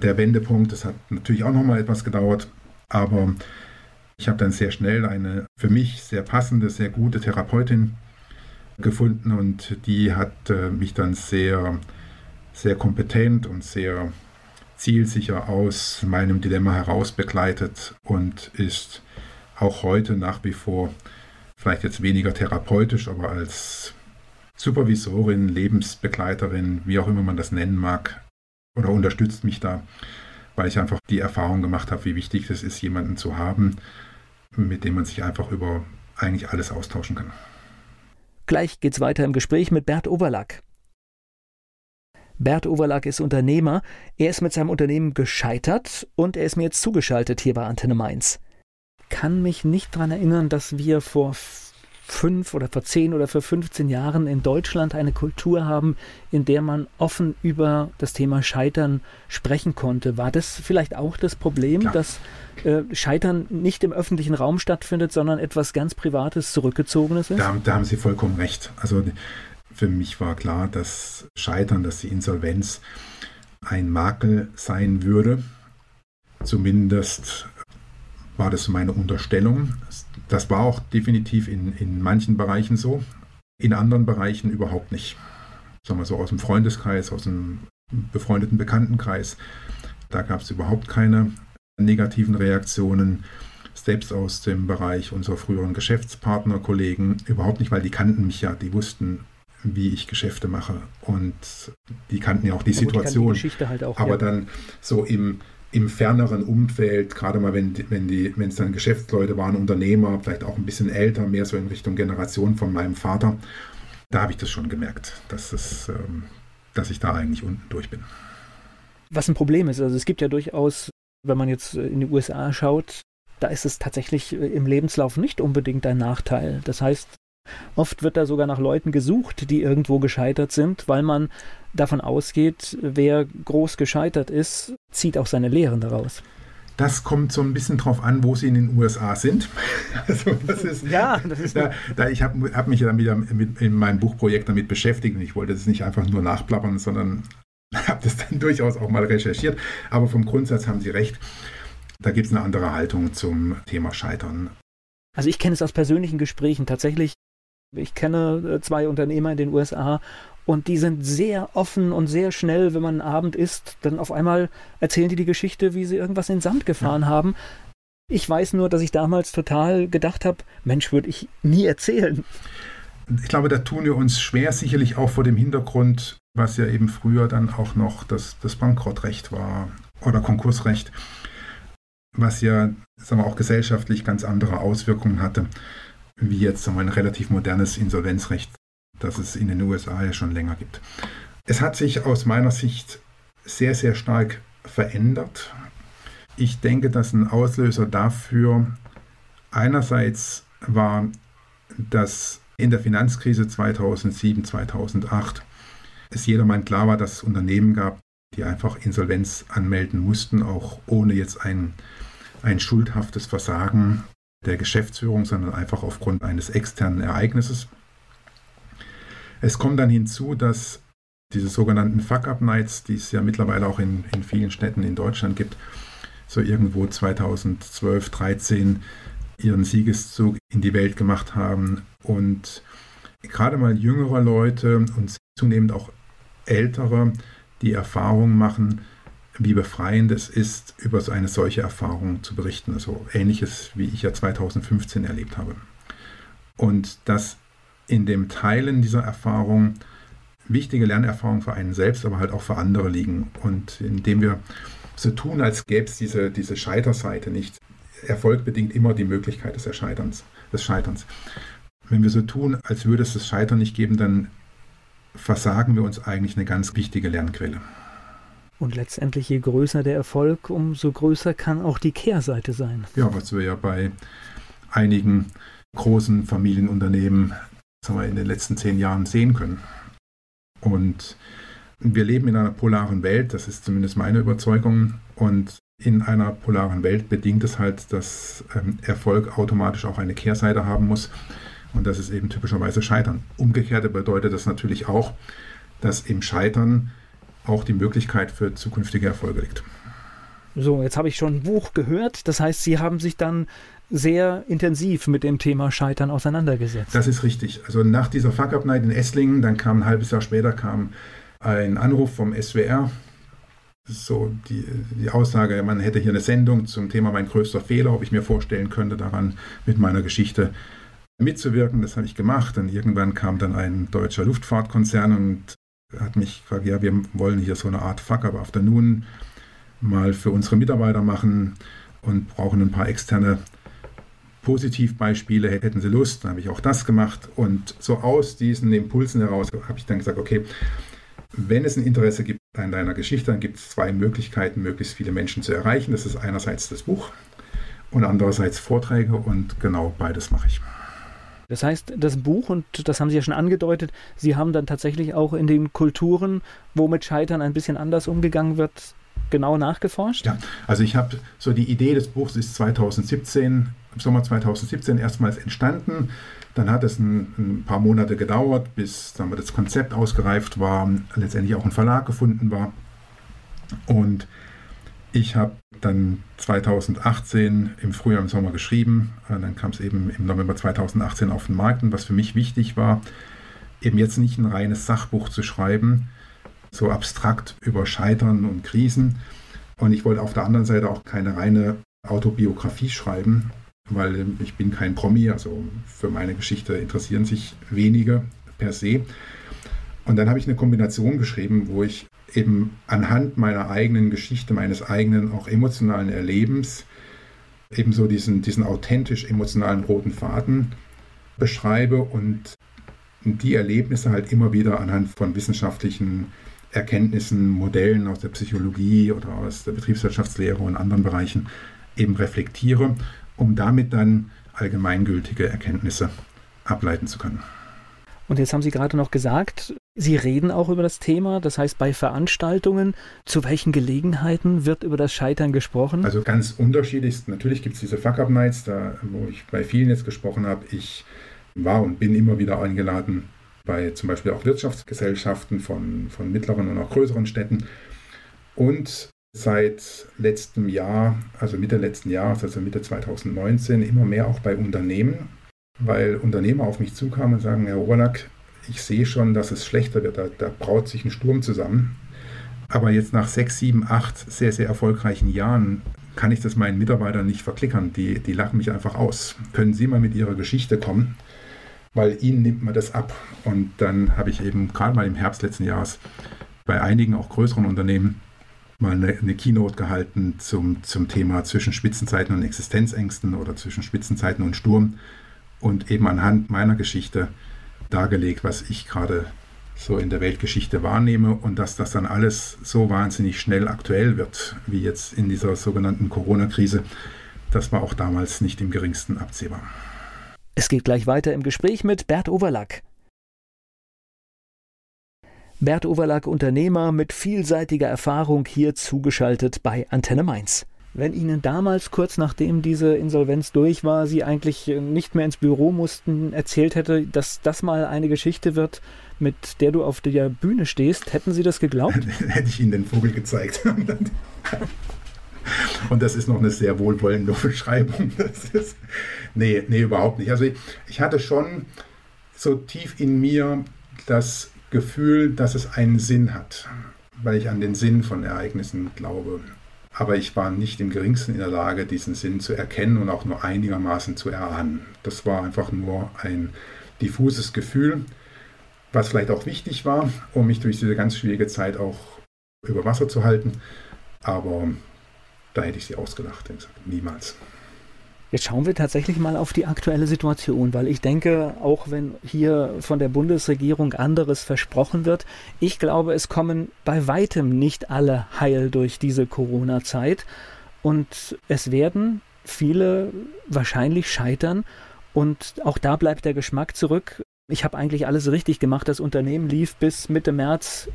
der Wendepunkt. Das hat natürlich auch nochmal etwas gedauert, aber ich habe dann sehr schnell eine für mich sehr passende, sehr gute Therapeutin gefunden und die hat äh, mich dann sehr, sehr kompetent und sehr zielsicher aus meinem Dilemma heraus begleitet und ist auch heute nach wie vor vielleicht jetzt weniger therapeutisch, aber als Supervisorin, Lebensbegleiterin, wie auch immer man das nennen mag, oder unterstützt mich da, weil ich einfach die Erfahrung gemacht habe, wie wichtig es ist, jemanden zu haben, mit dem man sich einfach über eigentlich alles austauschen kann. Gleich geht's weiter im Gespräch mit Bert Overlack. Bert Overlack ist Unternehmer. Er ist mit seinem Unternehmen gescheitert und er ist mir jetzt zugeschaltet hier bei Antenne Mainz. Kann mich nicht daran erinnern, dass wir vor fünf oder vor zehn oder vor 15 Jahren in Deutschland eine Kultur haben, in der man offen über das Thema Scheitern sprechen konnte. War das vielleicht auch das Problem, Klar. dass äh, Scheitern nicht im öffentlichen Raum stattfindet, sondern etwas ganz Privates, Zurückgezogenes ist? Da, da haben Sie vollkommen recht. Also für mich war klar, dass Scheitern, dass die Insolvenz ein Makel sein würde. Zumindest war das meine Unterstellung. Das war auch definitiv in, in manchen Bereichen so, in anderen Bereichen überhaupt nicht. Sagen wir so aus dem Freundeskreis, aus dem befreundeten Bekanntenkreis, da gab es überhaupt keine negativen Reaktionen. Selbst aus dem Bereich unserer früheren Geschäftspartner, Kollegen, überhaupt nicht, weil die kannten mich ja, die wussten, wie ich Geschäfte mache. Und die kannten ja auch die ja, Situation. Die halt auch, aber ja. dann so im, im ferneren Umfeld, gerade mal wenn, wenn, die, wenn es dann Geschäftsleute waren, Unternehmer, vielleicht auch ein bisschen älter, mehr so in Richtung Generation von meinem Vater, da habe ich das schon gemerkt, dass, es, ähm, dass ich da eigentlich unten durch bin. Was ein Problem ist, also es gibt ja durchaus, wenn man jetzt in die USA schaut, da ist es tatsächlich im Lebenslauf nicht unbedingt ein Nachteil. Das heißt, Oft wird da sogar nach Leuten gesucht, die irgendwo gescheitert sind, weil man davon ausgeht, wer groß gescheitert ist, zieht auch seine Lehren daraus. Das kommt so ein bisschen drauf an, wo sie in den USA sind. (laughs) Also das ist, ja, das ist da, da ich habe hab mich dann wieder mit, in meinem Buchprojekt damit beschäftigt und ich wollte das nicht einfach nur nachplappern, sondern (laughs) habe das dann durchaus auch mal recherchiert. Aber vom Grundsatz haben Sie recht. Da gibt es eine andere Haltung zum Thema Scheitern. Also ich kenne es aus persönlichen Gesprächen tatsächlich Ich kenne äh, zwei Unternehmer in den USA und die sind sehr offen und sehr schnell, wenn man Abend isst, dann auf einmal erzählen die die Geschichte, wie sie irgendwas in den Sand gefahren ja. haben. Ich weiß nur, dass ich damals total gedacht habe, Mensch, würde ich nie erzählen. Ich glaube, da tun wir uns schwer, sicherlich auch vor dem Hintergrund, was ja eben früher dann auch noch das, das Bankrottrecht war oder Konkursrecht, was ja sagen wir, auch gesellschaftlich ganz andere Auswirkungen hatte, wie jetzt sagen wir, ein relativ modernes Insolvenzrecht, das es in den USA ja schon länger gibt. Es hat sich aus meiner Sicht sehr, sehr stark verändert. Ich denke, dass ein Auslöser dafür einerseits war, dass in der Finanzkrise 2007, 2008 es jedermann klar war, dass es Unternehmen gab, die einfach Insolvenz anmelden mussten, auch ohne jetzt ein, ein schuldhaftes Versagen der Geschäftsführung, sondern einfach aufgrund eines externen Ereignisses. Es kommt dann hinzu, dass diese sogenannten Fuck-Up-Nights, die es ja mittlerweile auch in, in vielen Städten in Deutschland gibt, so irgendwo 2012, 13 ihren Siegeszug in die Welt gemacht haben und gerade mal jüngere Leute und zunehmend auch ältere die Erfahrung machen, wie befreiend es ist, über so eine solche Erfahrung zu berichten. Also ähnliches, wie ich ja 2015 erlebt habe. Und dass in dem Teilen dieser Erfahrung wichtige Lernerfahrungen für einen selbst, aber halt auch für andere liegen. Und indem wir so tun, als gäbe es diese, diese Scheiterseite nicht. Erfolg bedingt immer die Möglichkeit des Erscheiterns, des Scheiterns. Wenn wir so tun, als würde es das Scheitern nicht geben, dann versagen wir uns eigentlich eine ganz wichtige Lernquelle. Und letztendlich, je größer der Erfolg, umso größer kann auch die Kehrseite sein. Ja, was wir ja bei einigen großen Familienunternehmen sagen wir, in den letzten zehn Jahren sehen können. Und wir leben in einer polaren Welt, das ist zumindest meine Überzeugung. Und in einer polaren Welt bedingt es halt, dass ähm, Erfolg automatisch auch eine Kehrseite haben muss. Und das ist eben typischerweise Scheitern. Umgekehrt bedeutet das natürlich auch, dass im Scheitern auch die Möglichkeit für zukünftige Erfolge liegt. So, jetzt habe ich schon ein Buch gehört. Das heißt, Sie haben sich dann sehr intensiv mit dem Thema Scheitern auseinandergesetzt. Das ist richtig. Also nach dieser Fuck-Up-Night in Esslingen, dann kam ein halbes Jahr später kam ein Anruf vom SWR. So die, die Aussage, man hätte hier eine Sendung zum Thema mein größter Fehler, ob ich mir vorstellen könnte, daran mit meiner Geschichte mitzuwirken. Das habe ich gemacht. Und irgendwann kam dann ein deutscher Luftfahrtkonzern und hat mich gefragt, ja, wir wollen hier so eine Art Fuck-up Afternoon mal für unsere Mitarbeiter machen und brauchen ein paar externe Positivbeispiele. Hätten Sie Lust? Dann habe ich auch das gemacht. Und so aus diesen Impulsen heraus habe ich dann gesagt, okay, wenn es ein Interesse gibt an deiner Geschichte, dann gibt es zwei Möglichkeiten, möglichst viele Menschen zu erreichen. Das ist einerseits das Buch und andererseits Vorträge und genau beides mache ich. Das heißt, das Buch, und das haben Sie ja schon angedeutet, Sie haben dann tatsächlich auch in den Kulturen, wo mit Scheitern ein bisschen anders umgegangen wird, genau nachgeforscht? Ja, also ich habe so die Idee des Buchs ist 2017, im Sommer 2017 erstmals entstanden. Dann hat es ein, ein paar Monate gedauert, bis sagen wir, das Konzept ausgereift war, letztendlich auch ein Verlag gefunden war. Und ich habe dann 2018 im Frühjahr, im Sommer geschrieben. Äh, dann kam es eben im November 2018 auf den Markt. Und was für mich wichtig war, eben jetzt nicht ein reines Sachbuch zu schreiben, so abstrakt über Scheitern und Krisen. Und ich wollte auf der anderen Seite auch keine reine Autobiografie schreiben, weil ich bin kein Promi, also für meine Geschichte interessieren sich wenige per se. Und dann habe ich eine Kombination geschrieben, wo ich eben anhand meiner eigenen Geschichte, meines eigenen auch emotionalen Erlebens ebenso diesen, diesen authentisch emotionalen roten Faden beschreibe und die Erlebnisse halt immer wieder anhand von wissenschaftlichen Erkenntnissen, Modellen aus der Psychologie oder aus der Betriebswirtschaftslehre und anderen Bereichen eben reflektiere, um damit dann allgemeingültige Erkenntnisse ableiten zu können. Und jetzt haben Sie gerade noch gesagt, Sie reden auch über das Thema, das heißt bei Veranstaltungen, zu welchen Gelegenheiten wird über das Scheitern gesprochen? Also ganz unterschiedlich. Natürlich gibt es diese Fuck-Up-Nights, da wo ich bei vielen jetzt gesprochen habe. Ich war und bin immer wieder eingeladen bei zum Beispiel auch Wirtschaftsgesellschaften von, von mittleren und auch größeren Städten. Und seit letztem Jahr, also Mitte letzten Jahres, also Mitte 2019, immer mehr auch bei Unternehmen weil Unternehmer auf mich zukamen und sagen, Herr Oberlack, ich sehe schon, dass es schlechter wird, da, da braut sich ein Sturm zusammen. Aber jetzt nach sechs, sieben, acht sehr, sehr erfolgreichen Jahren kann ich das meinen Mitarbeitern nicht verklickern. Die, die lachen mich einfach aus. Können Sie mal mit Ihrer Geschichte kommen? Weil Ihnen nimmt man das ab. Und dann habe ich eben gerade mal im Herbst letzten Jahres bei einigen auch größeren Unternehmen mal eine, eine, Keynote gehalten zum, zum Thema zwischen Spitzenzeiten und Existenzängsten oder zwischen Spitzenzeiten und Sturm und eben anhand meiner Geschichte dargelegt, was ich gerade so in der Weltgeschichte wahrnehme und dass das dann alles so wahnsinnig schnell aktuell wird, wie jetzt in dieser sogenannten Corona-Krise, das war auch damals nicht im geringsten absehbar. Es geht gleich weiter im Gespräch mit Bert Overlack. Bert Overlack, Unternehmer mit vielseitiger Erfahrung, hier zugeschaltet bei Antenne Mainz. Wenn Ihnen damals, kurz nachdem diese Insolvenz durch war, Sie eigentlich nicht mehr ins Büro mussten, erzählt hätte, dass das mal eine Geschichte wird, mit der du auf der Bühne stehst, hätten Sie das geglaubt? (laughs) Hätte ich Ihnen den Vogel gezeigt. Und das ist noch eine sehr wohlwollende Beschreibung. (laughs) Das ist, nee, nee, überhaupt nicht. Also ich, ich hatte schon so tief in mir das Gefühl, dass es einen Sinn hat, weil ich an den Sinn von Ereignissen glaube. Aber ich war nicht im geringsten in der Lage, diesen Sinn zu erkennen und auch nur einigermaßen zu erahnen. Das war einfach nur ein diffuses Gefühl, was vielleicht auch wichtig war, um mich durch diese ganz schwierige Zeit auch über Wasser zu halten. Aber da hätte ich sie ausgelacht. Ich gesagt, niemals. Jetzt schauen wir tatsächlich mal auf die aktuelle Situation, weil ich denke, auch wenn hier von der Bundesregierung anderes versprochen wird, ich glaube, es kommen bei weitem nicht alle heil durch diese Corona-Zeit und es werden viele wahrscheinlich scheitern und auch da bleibt der Geschmack zurück. Ich habe eigentlich alles richtig gemacht. Das Unternehmen lief bis Mitte März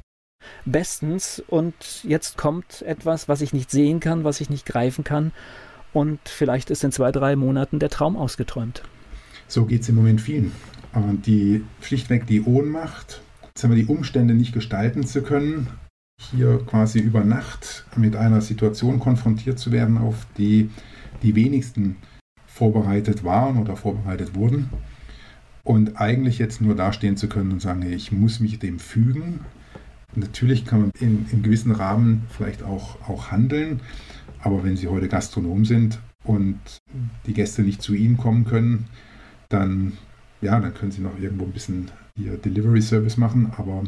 bestens und jetzt kommt etwas, was ich nicht sehen kann, was ich nicht greifen kann und vielleicht ist in zwei, drei Monaten der Traum ausgeträumt. So geht es im Moment vielen. Die schlichtweg die Ohnmacht, sagen wir, die Umstände nicht gestalten zu können, hier quasi über Nacht mit einer Situation konfrontiert zu werden, auf die die wenigsten vorbereitet waren oder vorbereitet wurden. Und eigentlich jetzt nur dastehen zu können und sagen, ich muss mich dem fügen. Natürlich kann man in, in gewissen Rahmen vielleicht auch, auch handeln, aber wenn Sie heute Gastronom sind und die Gäste nicht zu Ihnen kommen können, dann, ja, dann können Sie noch irgendwo ein bisschen Ihr Delivery Service machen, aber,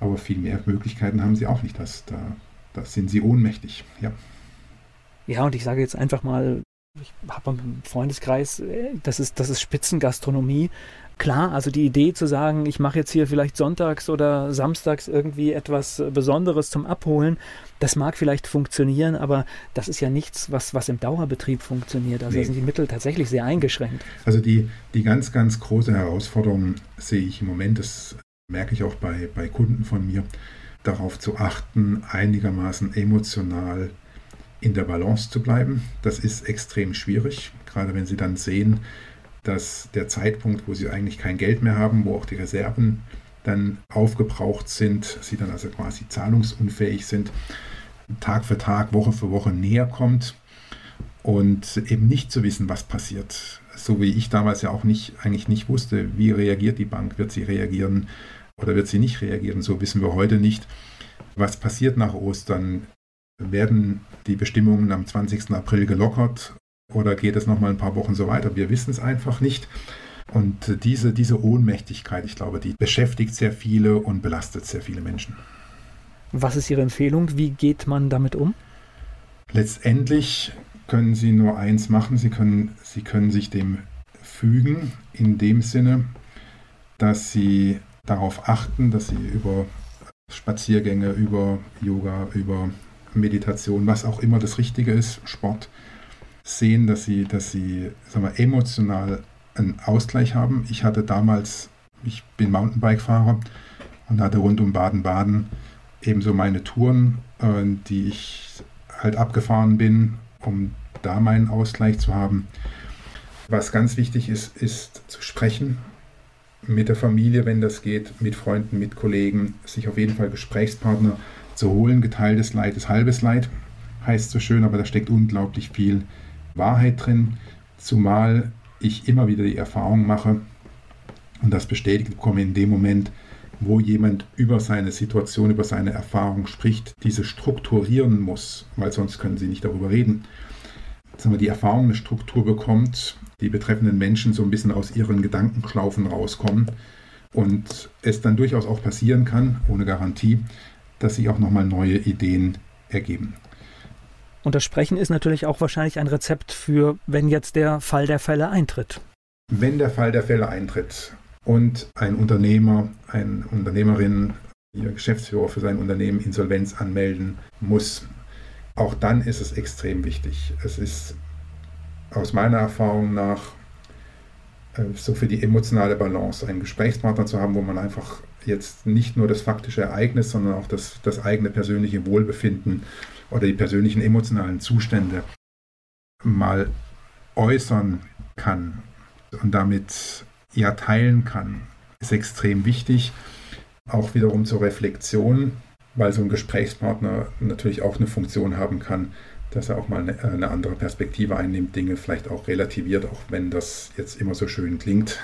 aber viel mehr Möglichkeiten haben Sie auch nicht. Das, da, da sind Sie ohnmächtig. Ja. Ja, und ich sage jetzt einfach mal, ich habe einen Freundeskreis, äh, das ist, das ist Spitzengastronomie. Klar, also die Idee zu sagen, ich mache jetzt hier vielleicht sonntags oder samstags irgendwie etwas Besonderes zum Abholen, das mag vielleicht funktionieren, aber das ist ja nichts, was, was im Dauerbetrieb funktioniert. Also nee. sind die Mittel tatsächlich sehr eingeschränkt. Also die, die ganz, ganz große Herausforderung sehe ich im Moment, das merke ich auch bei, bei Kunden von mir, darauf zu achten, einigermaßen emotional in der Balance zu bleiben. Das ist extrem schwierig, gerade wenn sie dann sehen, dass der Zeitpunkt, wo sie eigentlich kein Geld mehr haben, wo auch die Reserven dann aufgebraucht sind, sie dann also quasi zahlungsunfähig sind, Tag für Tag, Woche für Woche näher kommt und eben nicht zu wissen, was passiert. So wie ich damals ja auch nicht, eigentlich nicht wusste, wie reagiert die Bank, wird sie reagieren oder wird sie nicht reagieren, so wissen wir heute nicht. Was passiert nach Ostern? Werden die Bestimmungen am 20. April gelockert oder geht es nochmal ein paar Wochen so weiter? Wir wissen es einfach nicht. Und diese, diese Ohnmächtigkeit, ich glaube, die beschäftigt sehr viele und belastet sehr viele Menschen. Was ist Ihre Empfehlung? Wie geht man damit um? Letztendlich können Sie nur eins machen. Sie können, Sie können sich dem fügen, in dem Sinne, dass Sie darauf achten, dass Sie über Spaziergänge, über Yoga, über Meditation, was auch immer das Richtige ist, Sport, sehen, dass sie, dass sie sagen wir, emotional einen Ausgleich haben. Ich hatte damals, ich bin Mountainbike-Fahrer und hatte rund um Baden-Baden ebenso meine Touren, äh, die ich halt abgefahren bin, um da meinen Ausgleich zu haben. Was ganz wichtig ist, ist zu sprechen mit der Familie, wenn das geht, mit Freunden, mit Kollegen, sich auf jeden Fall Gesprächspartner zu holen. Geteiltes Leid ist halbes Leid, heißt so schön, aber da steckt unglaublich viel Wahrheit drin, zumal ich immer wieder die Erfahrung mache und das bestätigt bekomme in dem Moment, wo jemand über seine Situation, über seine Erfahrung spricht, diese strukturieren muss, weil sonst können sie nicht darüber reden. Wir, die Erfahrung eine Struktur bekommt, die betreffenden Menschen so ein bisschen aus ihren Gedankenschlaufen rauskommen und es dann durchaus auch passieren kann, ohne Garantie, dass sich auch nochmal neue Ideen ergeben. Und das Sprechen ist natürlich auch wahrscheinlich ein Rezept für, wenn jetzt der Fall der Fälle eintritt. Wenn der Fall der Fälle eintritt und ein Unternehmer, eine Unternehmerin, ihr Geschäftsführer für sein Unternehmen Insolvenz anmelden muss, auch dann ist es extrem wichtig. Es ist aus meiner Erfahrung nach äh, so für die emotionale Balance einen Gesprächspartner zu haben, wo man einfach jetzt nicht nur das faktische Ereignis, sondern auch das, das eigene persönliche Wohlbefinden oder die persönlichen emotionalen Zustände mal äußern kann und damit ja teilen kann, ist extrem wichtig. Auch wiederum zur Reflexion, weil so ein Gesprächspartner natürlich auch eine Funktion haben kann, dass er auch mal eine, eine, andere Perspektive einnimmt, Dinge vielleicht auch relativiert, auch wenn das jetzt immer so schön klingt.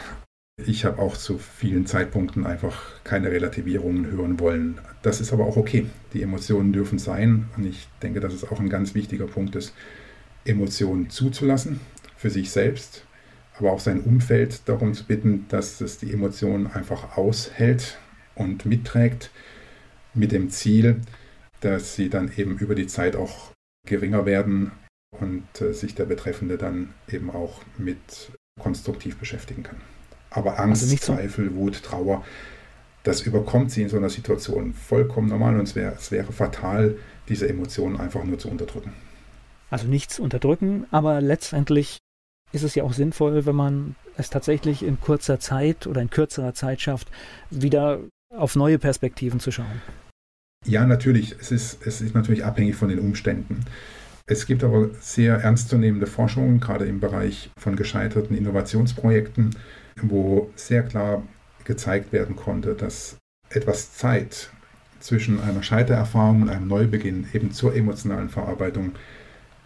Ich habe auch zu vielen Zeitpunkten einfach keine Relativierungen hören wollen. Das ist aber auch okay. Die Emotionen dürfen sein und ich denke, dass es auch ein ganz wichtiger Punkt ist, Emotionen zuzulassen für sich selbst, aber auch sein Umfeld darum zu bitten, dass es die Emotionen einfach aushält und mitträgt mit dem Ziel, dass sie dann eben über die Zeit auch geringer werden und äh, sich der Betreffende dann eben auch mit konstruktiv beschäftigen kann. Aber Angst, also Zweifel, Wut, Trauer, das überkommt sie in so einer Situation vollkommen normal und es, wär, es wäre fatal, diese Emotionen einfach nur zu unterdrücken. Also nichts unterdrücken, aber letztendlich ist es ja auch sinnvoll, wenn man es tatsächlich in kurzer Zeit oder in kürzerer Zeit schafft, wieder auf neue Perspektiven zu schauen. Ja, natürlich. Es ist, es ist natürlich abhängig von den Umständen. Es gibt aber sehr ernstzunehmende Forschungen, gerade im Bereich von gescheiterten Innovationsprojekten, wo sehr klar gezeigt werden konnte, dass etwas Zeit zwischen einer Scheitererfahrung und einem Neubeginn eben zur emotionalen Verarbeitung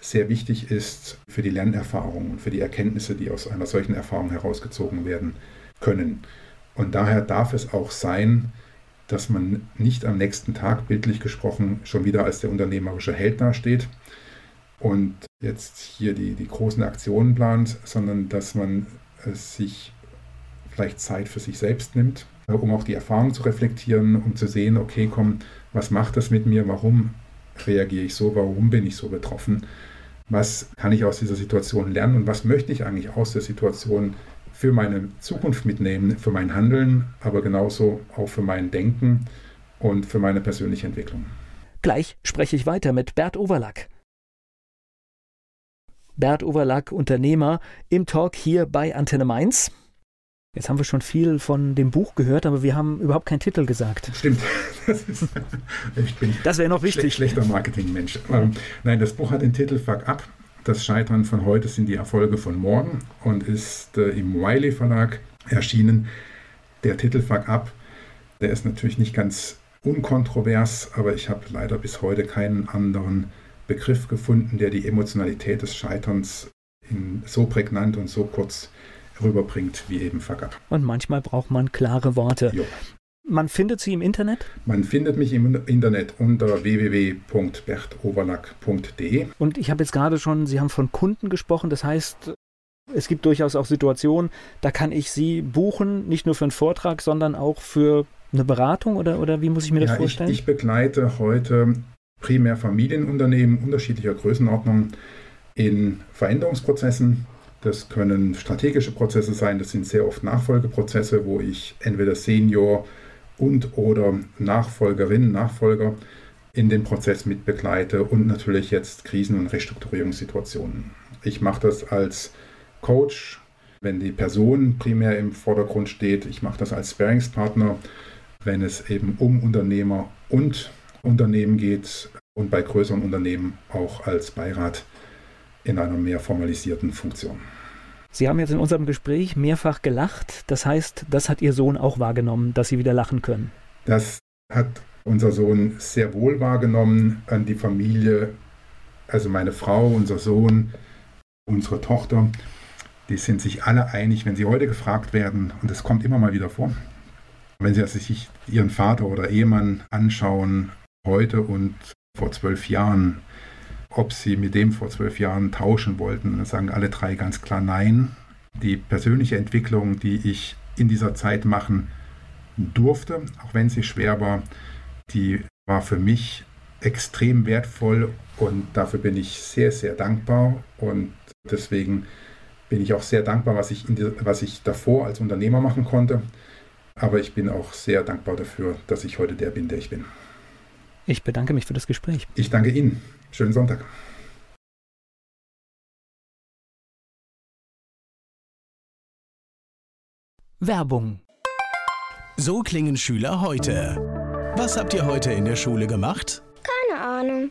sehr wichtig ist für die Lernerfahrung und für die Erkenntnisse, die aus einer solchen Erfahrung herausgezogen werden können. Und daher darf es auch sein, dass man nicht am nächsten Tag, bildlich gesprochen, schon wieder als der unternehmerische Held dasteht und jetzt hier die, die großen Aktionen plant, sondern dass man sich vielleicht Zeit für sich selbst nimmt, um auch die Erfahrung zu reflektieren, um zu sehen, okay, komm, was macht das mit mir, warum reagiere ich so, warum bin ich so betroffen, was kann ich aus dieser Situation lernen und was möchte ich eigentlich aus der Situation für meine Zukunft mitnehmen, für mein Handeln, aber genauso auch für mein Denken und für meine persönliche Entwicklung. Gleich spreche ich weiter mit Bert Overlack. Bert Overlack, Unternehmer, im Talk hier bei Antenne Mainz. Jetzt haben wir schon viel von dem Buch gehört, aber wir haben überhaupt keinen Titel gesagt. Stimmt. (laughs) Das, das wäre noch wichtig. schlechter Marketingmensch. Ähm, nein, das Buch hat den Titel Fuck Up das Scheitern von heute sind die Erfolge von morgen und ist äh, im Wiley Verlag erschienen. Der Titel Fuck Up, der ist natürlich nicht ganz unkontrovers, aber ich habe leider bis heute keinen anderen Begriff gefunden, der die Emotionalität des Scheiterns so prägnant und so kurz rüberbringt wie eben Fuck Up. Und manchmal braucht man klare Worte. Jo. Man findet sie im Internet? Man findet mich im Internet unter www.bertoverlack.de. Und ich habe jetzt gerade schon, Sie haben von Kunden gesprochen, das heißt, es gibt durchaus auch Situationen, da kann ich Sie buchen, nicht nur für einen Vortrag, sondern auch für eine Beratung oder, oder wie muss ich mir das ja, vorstellen? Ich, ich begleite heute primär Familienunternehmen unterschiedlicher Größenordnung in Veränderungsprozessen. Das können strategische Prozesse sein, das sind sehr oft Nachfolgeprozesse, wo ich entweder Senior und oder Nachfolgerinnen, Nachfolger in den Prozess mitbegleite und natürlich jetzt Krisen- und Restrukturierungssituationen. Ich mache das als Coach, wenn die Person primär im Vordergrund steht. Ich mache das als Sparingspartner, wenn es eben um Unternehmer und Unternehmen geht und bei größeren Unternehmen auch als Beirat in einer mehr formalisierten Funktion. Sie haben jetzt in unserem Gespräch mehrfach gelacht. Das heißt, das hat Ihr Sohn auch wahrgenommen, dass Sie wieder lachen können. Das hat unser Sohn sehr wohl wahrgenommen an die Familie, also meine Frau, unser Sohn, unsere Tochter. die sind sich alle einig, wenn sie heute gefragt werden, und das kommt immer mal wieder vor, wenn sie sich ihren Vater oder Ehemann anschauen, heute und vor zwölf Jahren, ob sie mit dem vor zwölf Jahren tauschen wollten, dann sagen alle drei ganz klar Nein. Die persönliche Entwicklung, die ich in dieser Zeit machen durfte, auch wenn sie schwer war, die war für mich extrem wertvoll und dafür bin ich sehr, sehr dankbar und deswegen bin ich auch sehr dankbar, was ich, die, was ich davor als Unternehmer machen konnte. Aber ich bin auch sehr dankbar dafür, dass ich heute der bin, der ich bin. Ich bedanke mich für das Gespräch. Ich danke Ihnen. Schönen Sonntag. Werbung. So klingen Schüler heute. Was habt ihr heute in der Schule gemacht? Keine Ahnung.